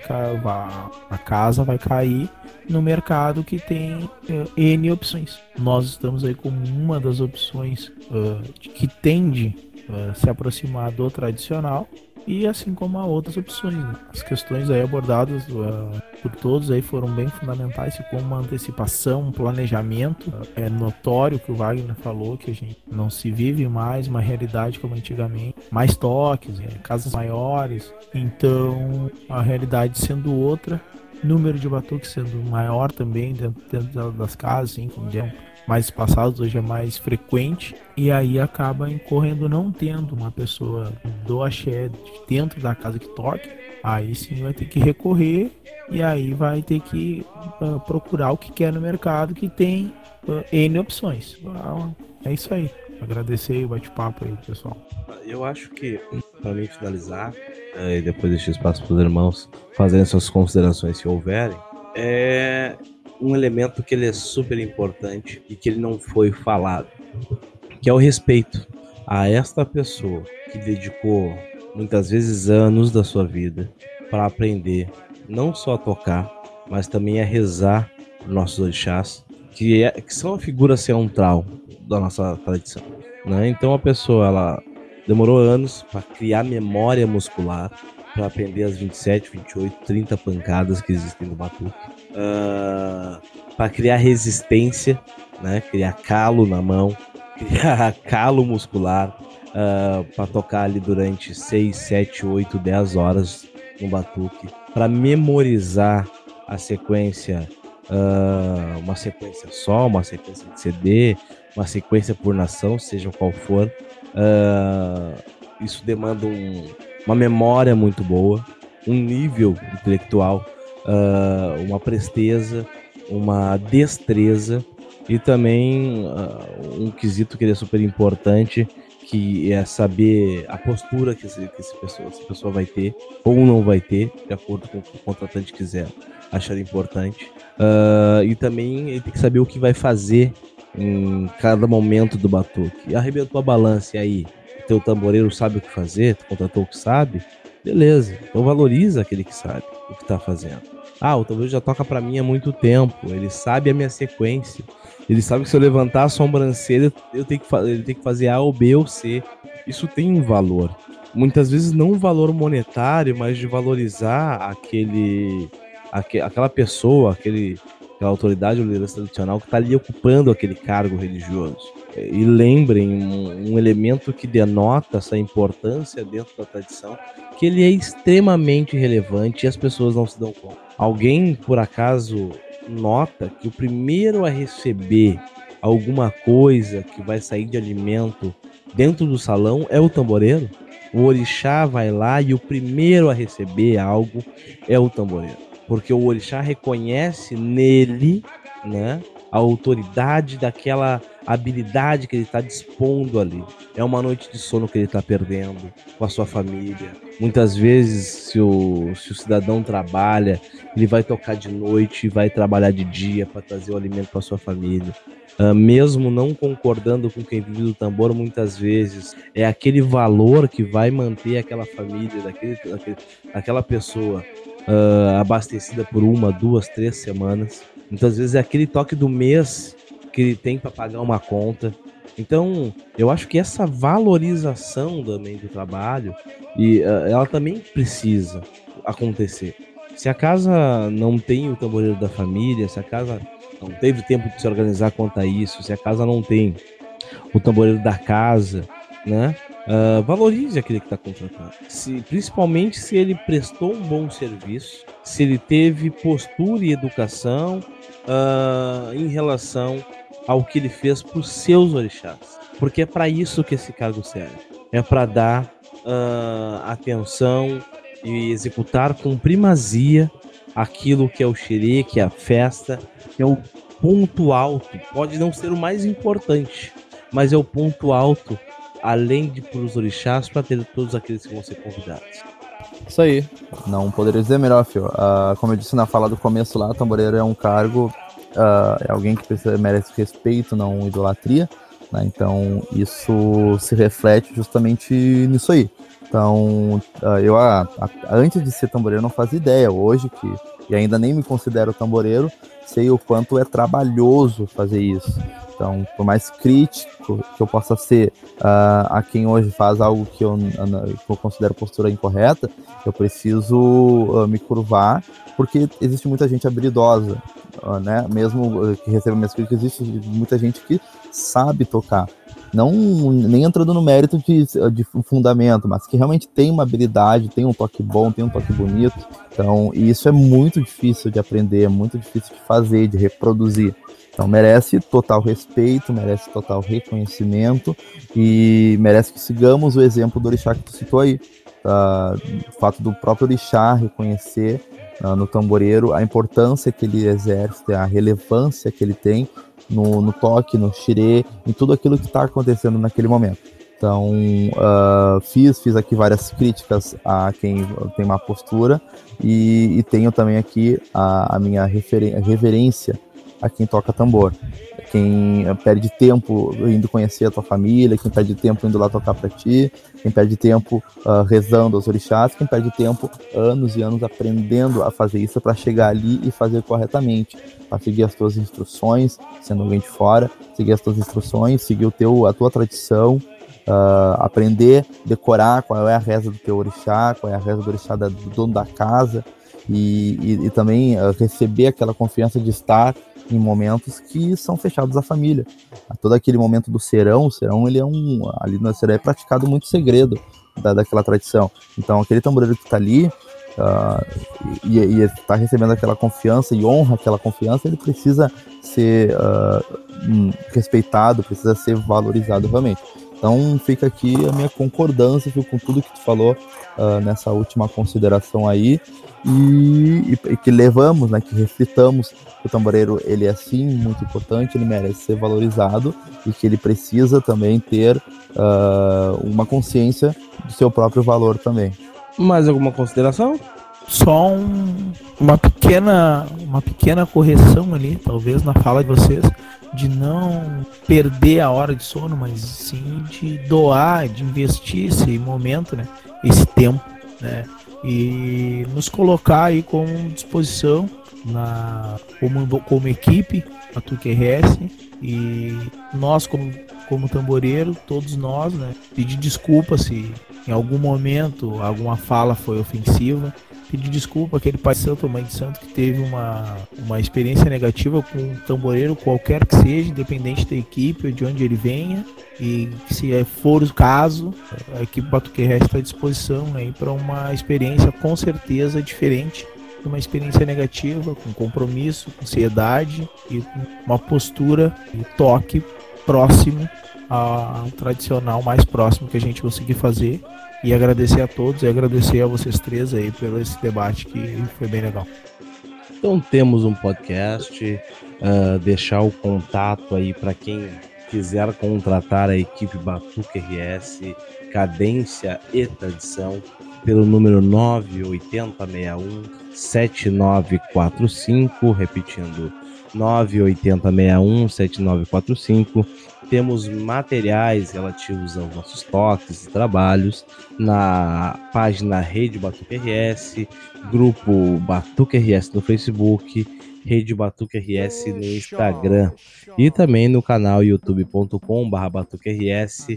a casa vai cair no mercado que tem uh, N opções. Nós estamos aí como uma das opções uh, que tende a se aproximar do tradicional e assim como há outras opções. Né? As questões aí abordadas uh, por todos aí foram bem fundamentais, como uma antecipação, um planejamento. É notório que o Wagner falou que a gente não se vive mais uma realidade como antigamente, mais toques, é, casas maiores. Então a realidade sendo outra, número de batuques sendo maior também dentro, dentro das casas, assim, como mais passados, hoje é mais frequente, e aí acaba incorrendo não tendo uma pessoa do axé dentro da casa que toque, aí sim vai ter que recorrer e aí vai ter que uh, procurar o que quer no mercado que tem uh, N opções. Uh, é isso aí. Agradecer o bate-papo aí, pessoal. Eu acho que, para mim finalizar, eh, e depois deixar espaço para os irmãos fazerem suas considerações se houverem, é um elemento que ele é super importante e que ele não foi falado, que é o respeito a esta pessoa que dedicou muitas vezes anos da sua vida para aprender não só a tocar, mas também a rezar os nossos orixás, que, é, que são a figura central da nossa tradição. Né? Então a pessoa ela demorou anos para criar memória muscular, para aprender as 27, 28, 30 pancadas que existem no batuque uh, ah, para criar resistência, né? Criar calo na mão, <laughs> criar calo muscular uh, ah, para tocar ali durante 6, 7, 8, 10 horas no batuque, para memorizar a sequência, uh, uma sequência só, uma sequência de CD, uma sequência por nação, seja qual for. isso demanda um, uma memória muito boa, um nível intelectual uh, uma presteza, uma destreza e também uh, um quesito que é super importante, que é saber a postura que, esse, que esse pessoa, essa pessoa vai ter ou não vai ter, de acordo com o que o contratante quiser achar importante. Uh, e também ele tem que saber o que vai fazer em cada momento do batuque. Arrebentou a balança aí? Teu tamboreiro sabe o que fazer, tu contratou o que sabe? Beleza, então valoriza aquele que sabe o que está fazendo. Ah, o tambor já toca para mim há muito tempo. Ele sabe a minha sequência. Ele sabe que se eu levantar a sobrancelha, eu tenho que, ele tem que fazer A ou B ou C. Isso tem um valor. Muitas vezes não um valor monetário, mas de valorizar aquele, aquela pessoa, aquele, aquela autoridade ou liderança tradicional que está ali ocupando aquele cargo religioso. E lembrem um, um elemento que denota essa importância dentro da tradição, que ele é extremamente relevante e as pessoas não se dão conta. Alguém, por acaso, nota que o primeiro a receber alguma coisa que vai sair de alimento dentro do salão é o tamboreiro? O orixá vai lá e o primeiro a receber algo é o tamboreiro. Porque o orixá reconhece nele, né, a autoridade daquela habilidade que ele está dispondo ali. É uma noite de sono que ele está perdendo com a sua família. Muitas vezes, se o, se o cidadão trabalha, ele vai tocar de noite, vai trabalhar de dia para trazer o alimento para sua família. Uh, mesmo não concordando com quem vive do tambor, muitas vezes é aquele valor que vai manter aquela família, daquele, daquele, aquela pessoa uh, abastecida por uma, duas, três semanas. Muitas vezes é aquele toque do mês que ele tem para pagar uma conta. Então, eu acho que essa valorização também do trabalho e uh, ela também precisa acontecer. Se a casa não tem o tamboreiro da família, se a casa não teve tempo de se organizar quanto a isso, se a casa não tem o tamboreiro da casa, né? Uh, valorize aquele que está contratando. Se, principalmente se ele prestou um bom serviço, se ele teve postura e educação uh, em relação ao que ele fez por seus orixás. Porque é para isso que esse cargo serve. É para dar uh, atenção e executar com primazia aquilo que é o xerê, que é a festa, que é o ponto alto. Pode não ser o mais importante, mas é o ponto alto, além de para os orixás, para ter todos aqueles que vão ser convidados. Isso aí. Não poderia dizer melhor, Fio. Uh, como eu disse na fala do começo lá, tamboreiro é um cargo, uh, é alguém que precisa, merece respeito, não idolatria. Né? Então, isso se reflete justamente nisso aí. Então, uh, eu antes de ser tamboreiro não fazia ideia. Hoje, que e ainda nem me considero tamboreiro, sei o quanto é trabalhoso fazer isso. Então, por mais crítico que eu possa ser uh, a quem hoje faz algo que eu, que eu considero postura incorreta, eu preciso uh, me curvar, porque existe muita gente habilidosa, uh, né? Mesmo que receba minhas críticas, existe muita gente que sabe tocar. Não nem entrando no mérito de, de fundamento, mas que realmente tem uma habilidade, tem um toque bom, tem um toque bonito. Então, isso é muito difícil de aprender, é muito difícil de fazer, de reproduzir. Então merece total respeito, merece total reconhecimento e merece que sigamos o exemplo do orixá que tu citou aí. Uh, o fato do próprio orixá reconhecer uh, no tamboreiro a importância que ele exerce, a relevância que ele tem no, no toque, no xirê, em tudo aquilo que está acontecendo naquele momento. Então, uh, fiz, fiz aqui várias críticas a quem tem uma postura e, e tenho também aqui a, a minha reverência a quem toca tambor. Quem perde tempo indo conhecer a tua família, quem perde tempo indo lá tocar para ti, quem perde tempo uh, rezando aos orixás, quem perde tempo anos e anos aprendendo a fazer isso para chegar ali e fazer corretamente, para seguir as tuas instruções, sendo alguém de fora, seguir as tuas instruções, seguir o teu, a tua tradição, uh, aprender, decorar qual é a reza do teu orixá, qual é a reza do orixá da, do dono da casa, e, e, e também uh, receber aquela confiança de estar em momentos que são fechados à família. Todo aquele momento do serão, o serão ele é um ali no serão é praticado muito segredo da, daquela tradição. Então aquele tamboreiro que está ali uh, e, está recebendo aquela confiança e honra aquela confiança, ele precisa ser uh, respeitado, precisa ser valorizado realmente. Então fica aqui a minha concordância com tudo que tu falou uh, nessa última consideração aí e, e, que levamos, né, que reflitamos que o tamboreiro ele é sim muito importante, ele merece ser valorizado e que ele precisa também ter uh, uma consciência do seu próprio valor também. Mais alguma consideração? Só um, uma pequena uma pequena correção ali, talvez na fala de vocês, de não perder a hora de sono, mas sim de doar, de investir esse momento, né, esse tempo, né, e nos colocar aí com disposição na como, como equipe, a TUQRS e nós como como tamboreiro, todos nós, né, pedir desculpa se em algum momento alguma fala foi ofensiva, pedir desculpa aquele pai de santo, mãe de santo que teve uma, uma experiência negativa com um tamboreiro qualquer que seja, independente da equipe ou de onde ele venha, e se for o caso, a equipe Batuque está à disposição aí para uma experiência com certeza diferente uma experiência negativa, com compromisso, com ansiedade e com uma postura e toque próximo ao tradicional mais próximo que a gente conseguir fazer. E agradecer a todos e agradecer a vocês três aí pelo esse debate que foi bem legal. Então temos um podcast, uh, deixar o contato aí para quem quiser contratar a equipe Batuca RS, Cadência e Tradição, pelo número 98061 7945, repetindo 98061 7945 temos materiais relativos aos nossos toques e trabalhos na página Rede Batuque RS, grupo Batuque RS no Facebook, Rede Batuque RS no Instagram e também no canal youtube.com.br BatuqueRS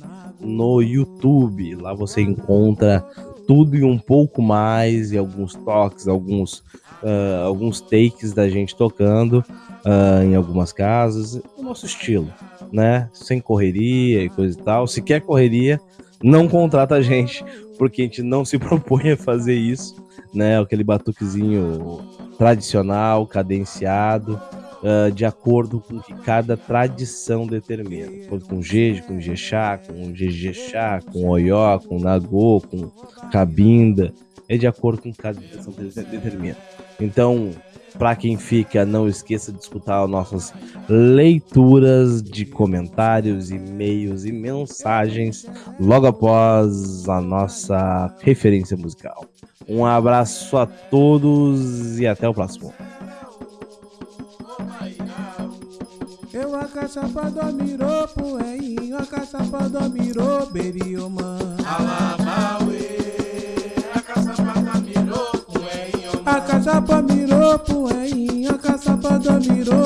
no YouTube. Lá você encontra tudo e um pouco mais, e alguns toques, alguns, uh, alguns takes da gente tocando uh, em algumas casas, o nosso estilo né? Sem correria e coisa e tal. Se quer correria, não contrata a gente, porque a gente não se <laughs> propõe a fazer isso, né? Aquele batuquezinho tradicional, cadenciado, ah, de acordo com o que cada tradição determina. Com Jeje, com Jexá, com Jejexá, com Oió, com Nagô, com Cabinda, é de acordo com cada tradição de- determina. Então, para quem fica, não esqueça de escutar nossas leituras de comentários, e-mails e mensagens logo após a nossa referência musical. Um abraço a todos e até o próximo. Eu a caçapa do mirou, poeinho, a caçapa do mirou, beriomã. A caçapa mirou, poeinho, a caçapa do mirou.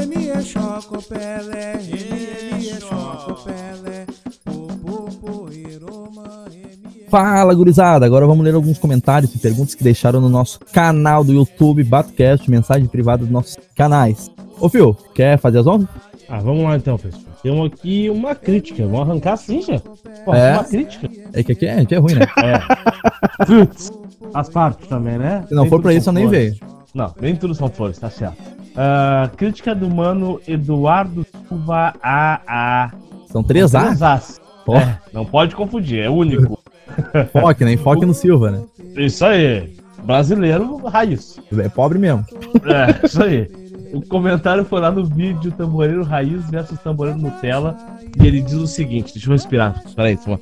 M, é choco, pelé, M, é choco, pelé, po, po, poeiromã, M, é... Fala, gurizada! Agora vamos ler alguns comentários e perguntas que deixaram no nosso canal do YouTube, Batcast, mensagem privada dos nossos canais. Ô, Fio, quer fazer as honras? Ah, vamos lá então, pessoal. Temos aqui uma crítica. Vamos arrancar assim já? Pô, É. uma crítica. É que aqui é, aqui é ruim, né? É. Putz, As partes também, né? Se não Nem for pra isso, eu nem vejo. Não, nem tudo são flores, tá certo. Ah, crítica do mano Eduardo Silva AA. São três A? Três As. É, não pode confundir, é único. <laughs> Foque, né? Foque no Silva, né? Isso aí. Brasileiro raiz. É pobre mesmo. É, isso aí. O comentário foi lá no vídeo Tamboreiro Raiz versus Tamboreiro Nutella. E ele diz o seguinte: deixa eu respirar. Peraí, toma.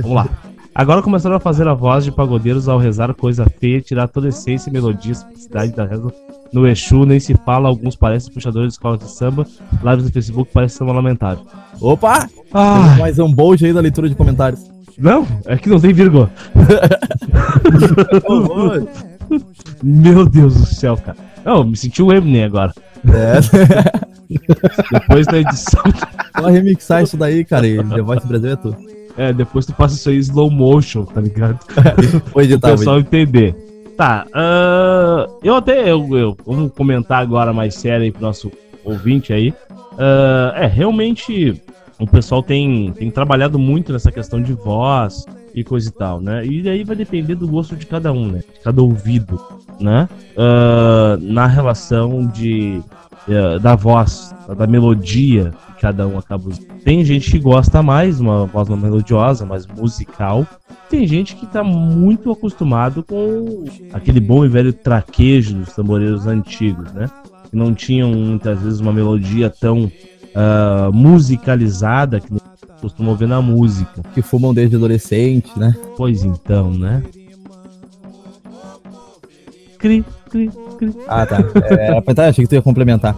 Vamos lá. Agora começaram a fazer a voz de pagodeiros ao rezar coisa feia, tirar toda a essência e melodia, simplicidade da reza no Exu, nem se fala, alguns parecem puxadores de escola de samba, lives no Facebook parecem samba lamentável. Opa! Ah, mais um bolt aí da leitura de comentários. não, é que não tem vírgula. <laughs> Meu Deus do céu, cara. Não, me senti o Eminem agora. É, <laughs> Depois da edição. só remixar isso daí, cara. E The Voice Brasil é tudo. É, depois tu passa isso aí em slow motion, tá ligado? <laughs> Vou o editar, vou pessoal entender. Tá, ah, eu até. Eu, eu- vamos comentar agora mais sério aí pro nosso ouvinte aí. Ah, é, realmente o pessoal tem, tem trabalhado muito nessa questão de voz e coisa e tal, né? E daí vai depender do gosto de cada um, né? De cada ouvido, né? Ah, na relação de eh, da voz, da melodia que cada um acaba usando. Tem gente que gosta mais, uma voz mais melodiosa, mais musical. Tem gente que tá muito acostumado com aquele bom e velho traquejo dos tamboreiros antigos, né? Que não tinham muitas vezes uma melodia tão ah, musicalizada que costumam ver na música. Que fumam desde adolescente, né? Pois então, né? Cri, cri, cri. Ah, tá. É, <laughs> tá, achei que tu ia complementar.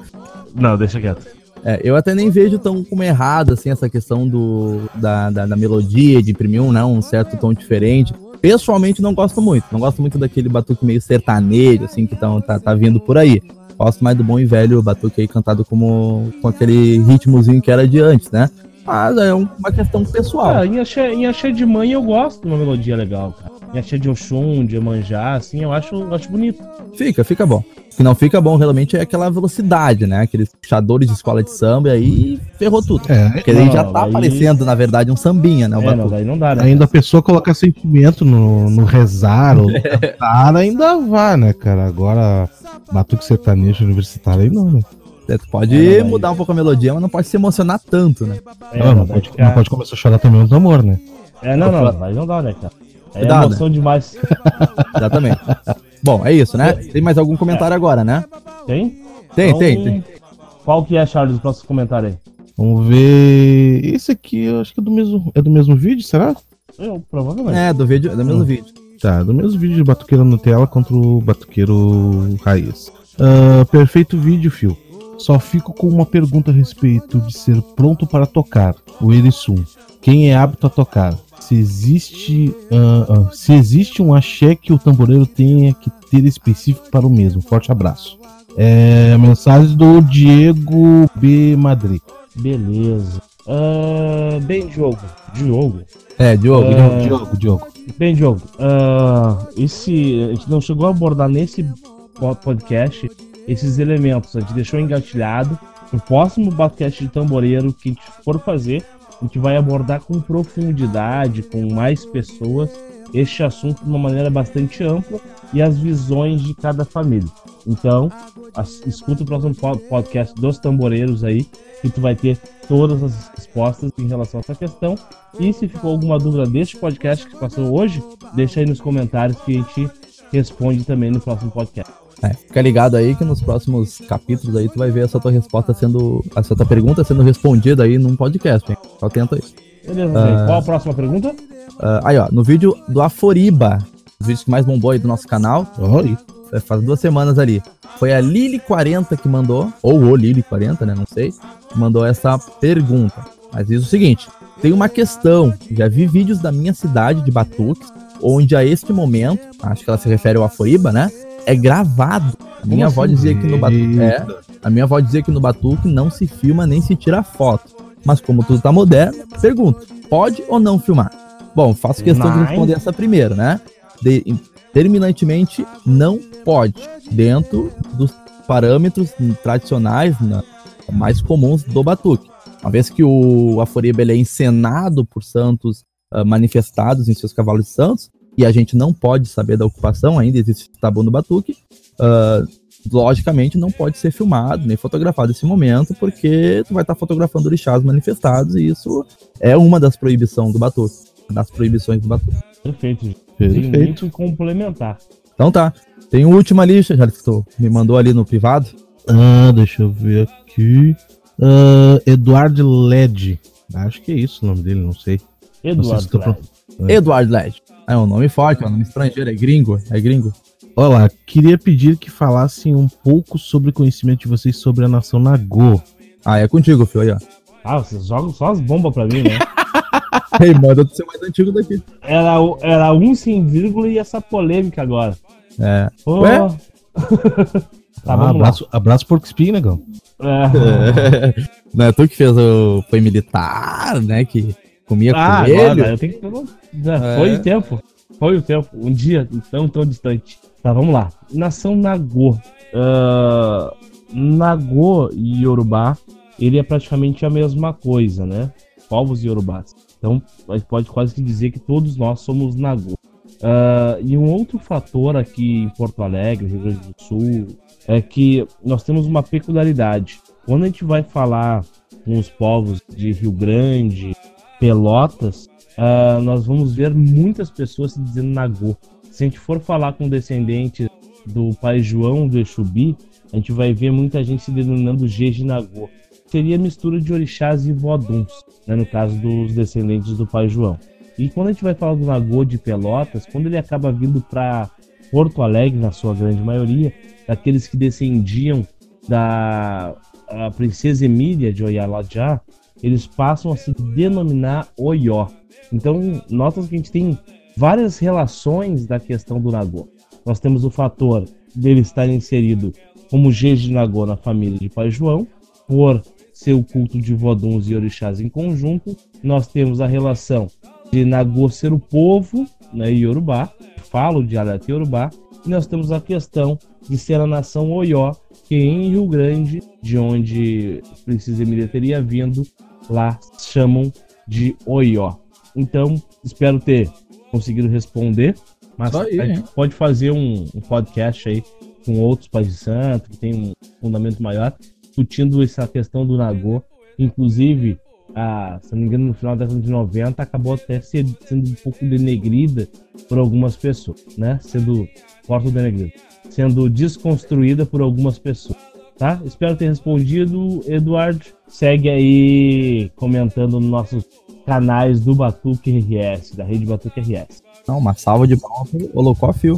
Não, deixa quieto. É, eu até nem vejo tão como errado, assim, essa questão do, da, da, da melodia, de imprimir um, né, um certo tom diferente. Pessoalmente, não gosto muito. Não gosto muito daquele batuque meio sertanejo, assim, que tão, tá, tá vindo por aí. Gosto mais do bom e velho batuque aí cantado como, com aquele ritmozinho que era de antes, né? Mas é um- uma questão pessoal. Ah, em axé, em axé de mãe eu gosto de uma melodia legal, cara. Em axé de Oxum, de Emanjá, assim, eu acho, eu acho bonito. Fica, fica bom. O que não fica bom realmente é aquela velocidade, né? Aqueles puxadores de escola de samba e aí ferrou tudo. É, Porque aí Não, já tá aí- aparecendo, na verdade, um sambinha, né? O É, não, não dá, né? ainda a pessoa colocar sentimento no, no rezar ou <laughs> no cantar, ainda vai, né, cara? Agora, batuque sertanejo universitário aí não, né? É, Tu pode É, não, mudar um pouco a melodia, mas não pode se emocionar tanto, né? É, não, não, pode, ficar- não pode começar a chorar também no amor, né? É, não, não, aí não dá, né, cara? É Cuidado. emoção demais. <laughs> Exatamente. Bom, é isso, né? Tem mais algum comentário agora, né? Tem? Tem, Então, tem, tem. Qual que é, Charles, o próximo comentário aí? Vamos ver. Esse aqui, eu acho que é do mesmo, é do mesmo vídeo, será? Eu, provavelmente. É, do vídeo, do mesmo vídeo. Tá, do mesmo vídeo de Batuqueiro Nutella contra o Batuqueiro Raiz. Ah, perfeito vídeo, Fio. Só fico com uma pergunta a respeito de ser pronto para tocar, o Erisum. Quem é apto a tocar? Se existe, ah, ah, se existe um axé que o tamboreiro tenha que ter específico para o mesmo. Forte abraço. É, mensagem do Diego B. Madrid. Beleza. Ah, bem, Diogo. Diogo. É, Diogo. É. Diogo. Diogo. Bem, Diogo. ah, esse, a gente não chegou a abordar nesse po- podcast esses elementos. A gente deixou engatilhado. No próximo podcast de tamboreiro que a gente for fazer, a gente vai abordar com profundidade, com mais pessoas, este assunto de uma maneira bastante ampla e as visões de cada família. Então, as- escuta o próximo po- podcast dos tamboreiros aí, que tu vai ter todas as respostas em relação a essa questão. E se ficou alguma dúvida deste podcast que passou hoje, deixa aí nos comentários que a gente responde também no próximo podcast. É, fica ligado aí que nos próximos capítulos aí tu vai ver essa tua resposta sendo. Essa tua pergunta sendo respondida aí num podcast, hein? Fica atento aí. Beleza, Zé? Qual a próxima pergunta? Ah, aí, ó, no vídeo do Aforiba, os vídeos que mais bombou aí do nosso canal, Olha, é, faz duas semanas ali. Foi a Lili40 que mandou, ou o Lili40, né? Não sei, que mandou essa pergunta. Mas diz o seguinte: tem uma questão. Já vi vídeos da minha cidade de Batuques, onde a este momento, acho que ela se refere ao Aforiba, né? É gravado. A minha avó dizia que no Batuque. É, a minha avó dizia que no Batuque não se filma nem se tira foto. Mas como tudo tá moderno, pergunto: pode ou não filmar? Bom, faço questão de responder essa primeiro, né? De- terminantemente não pode, dentro dos parâmetros tradicionais, né, mais comuns do batuque. Uma vez que o Aforiba ele é encenado por santos ah, manifestados em seus cavalos de santos, e a gente não pode saber da ocupação, ainda existe tabu no batuque, ah, logicamente não pode ser filmado nem fotografado nesse momento, porque tu vai estar fotografando orixás manifestados, e isso é uma das proibições do batuque, das proibições do batuque. Perfeito, gente. Tem perfeito. muito complementar. Então tá. Tem o último ali, já que tu me mandou ali no privado. Ah, deixa eu ver aqui. Ah, Eduardo Led. Acho que é isso o nome dele, não sei. Não sei se Eduardo tô Craig. É. Eduardo Led. É um nome forte, é um nome estrangeiro, é gringo, é gringo. Olá, queria pedir que falassem um pouco sobre o conhecimento de vocês sobre a nação Nagô. Ah, é contigo, filho, aí, ó. Ah, vocês jogam só as bombas pra mim, né? <laughs> Ei, manda tu ser mais antigo daqui. Era, era um sem vírgula e essa polêmica agora. É. Pô. Ué? <laughs> tá, Ah, abraço, abraço Porco Espinho, negão. lá. É. <laughs> Não é tu que fez o. Foi militar, né? Que comia Ah, coelho. agora, eu tenho É. Foi o tempo. Foi o tempo. Um dia tão, tão distante. Tá, vamos lá. Nação Nagô. Ah, Nagô e Yorubá, ele é praticamente a mesma coisa, né? Povos Yorubás. Então, a gente pode quase que dizer que todos nós somos Nagô. Ah, e um outro fator aqui em Porto Alegre, Rio Grande do Sul, é que nós temos uma peculiaridade. Quando a gente vai falar com os povos de Rio Grande, Pelotas, ah, nós vamos ver muitas pessoas se dizendo Nagô. Se a gente for falar com descendentes do pai João do Exubi, a gente vai ver muita gente se denominando Jeje Nagô. Seria mistura de orixás e voduns, né, no caso dos descendentes do pai João. E quando a gente vai falar do Nagô de Pelotas, quando ele acaba vindo para Porto Alegre, na sua grande maioria, daqueles que descendiam da princesa Emília de Oyalajá, eles passam a se denominar Oió. Então, nota que a gente tem várias relações da questão do Nagô. Nós temos o fator dele estar inserido como Jeje Nagô na família de Pai João, por ser o culto de voduns e orixás em conjunto. Nós temos a relação de Nagô ser o povo, né, Yorubá, falo o dialeto Yorubá, e nós temos a questão de ser a nação Oió, que em Rio Grande, de onde Princesa Emília teria vindo, lá chamam de Oió. Então, espero ter conseguido responder, mas aí, a gente hein? pode fazer um, um podcast aí com outros pais de santo, que tem um fundamento maior, discutindo essa questão do Nagô. Inclusive, a, se não me engano, no final da década de 90, acabou até ser- sendo um pouco denegrida por algumas pessoas, né? Sendo, corta o denegrido, sendo desconstruída por algumas pessoas, tá? Espero ter respondido, Eduardo. Segue aí comentando nos nossos canais do Batuque RS, da rede Batuque RS. Não, uma salva de palmas pro Holocó Fio.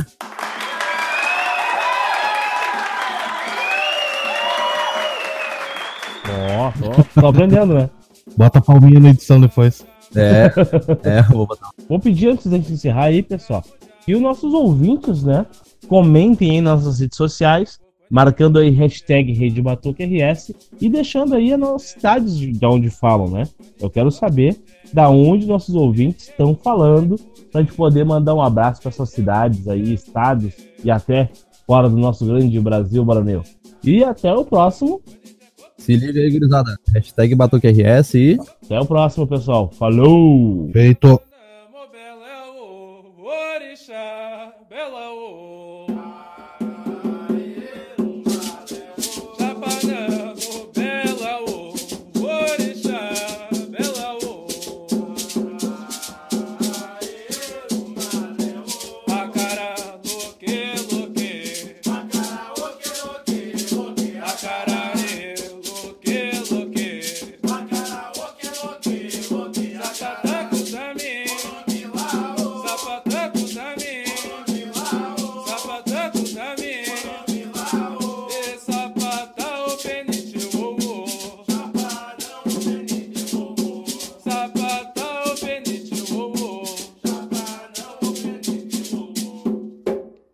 Ó, ó, tô aprendendo, né? Bota a palminha na edição depois. É, <laughs> é, vou botar. Vou pedir antes da gente encerrar aí, pessoal, que os nossos ouvintes, né, comentem aí nas nossas redes sociais, marcando aí hashtag Rede Batuque RS e deixando aí as nossas cidades de, de onde falam, né? Eu quero saber da onde nossos ouvintes estão falando, pra gente poder mandar um abraço para essas cidades aí, estados e até fora do nosso grande Brasil, Baraneu. E até o próximo. Se liga aí, gurizada. Hashtag Batuque RS e. Até o próximo, pessoal. Falou! Feito.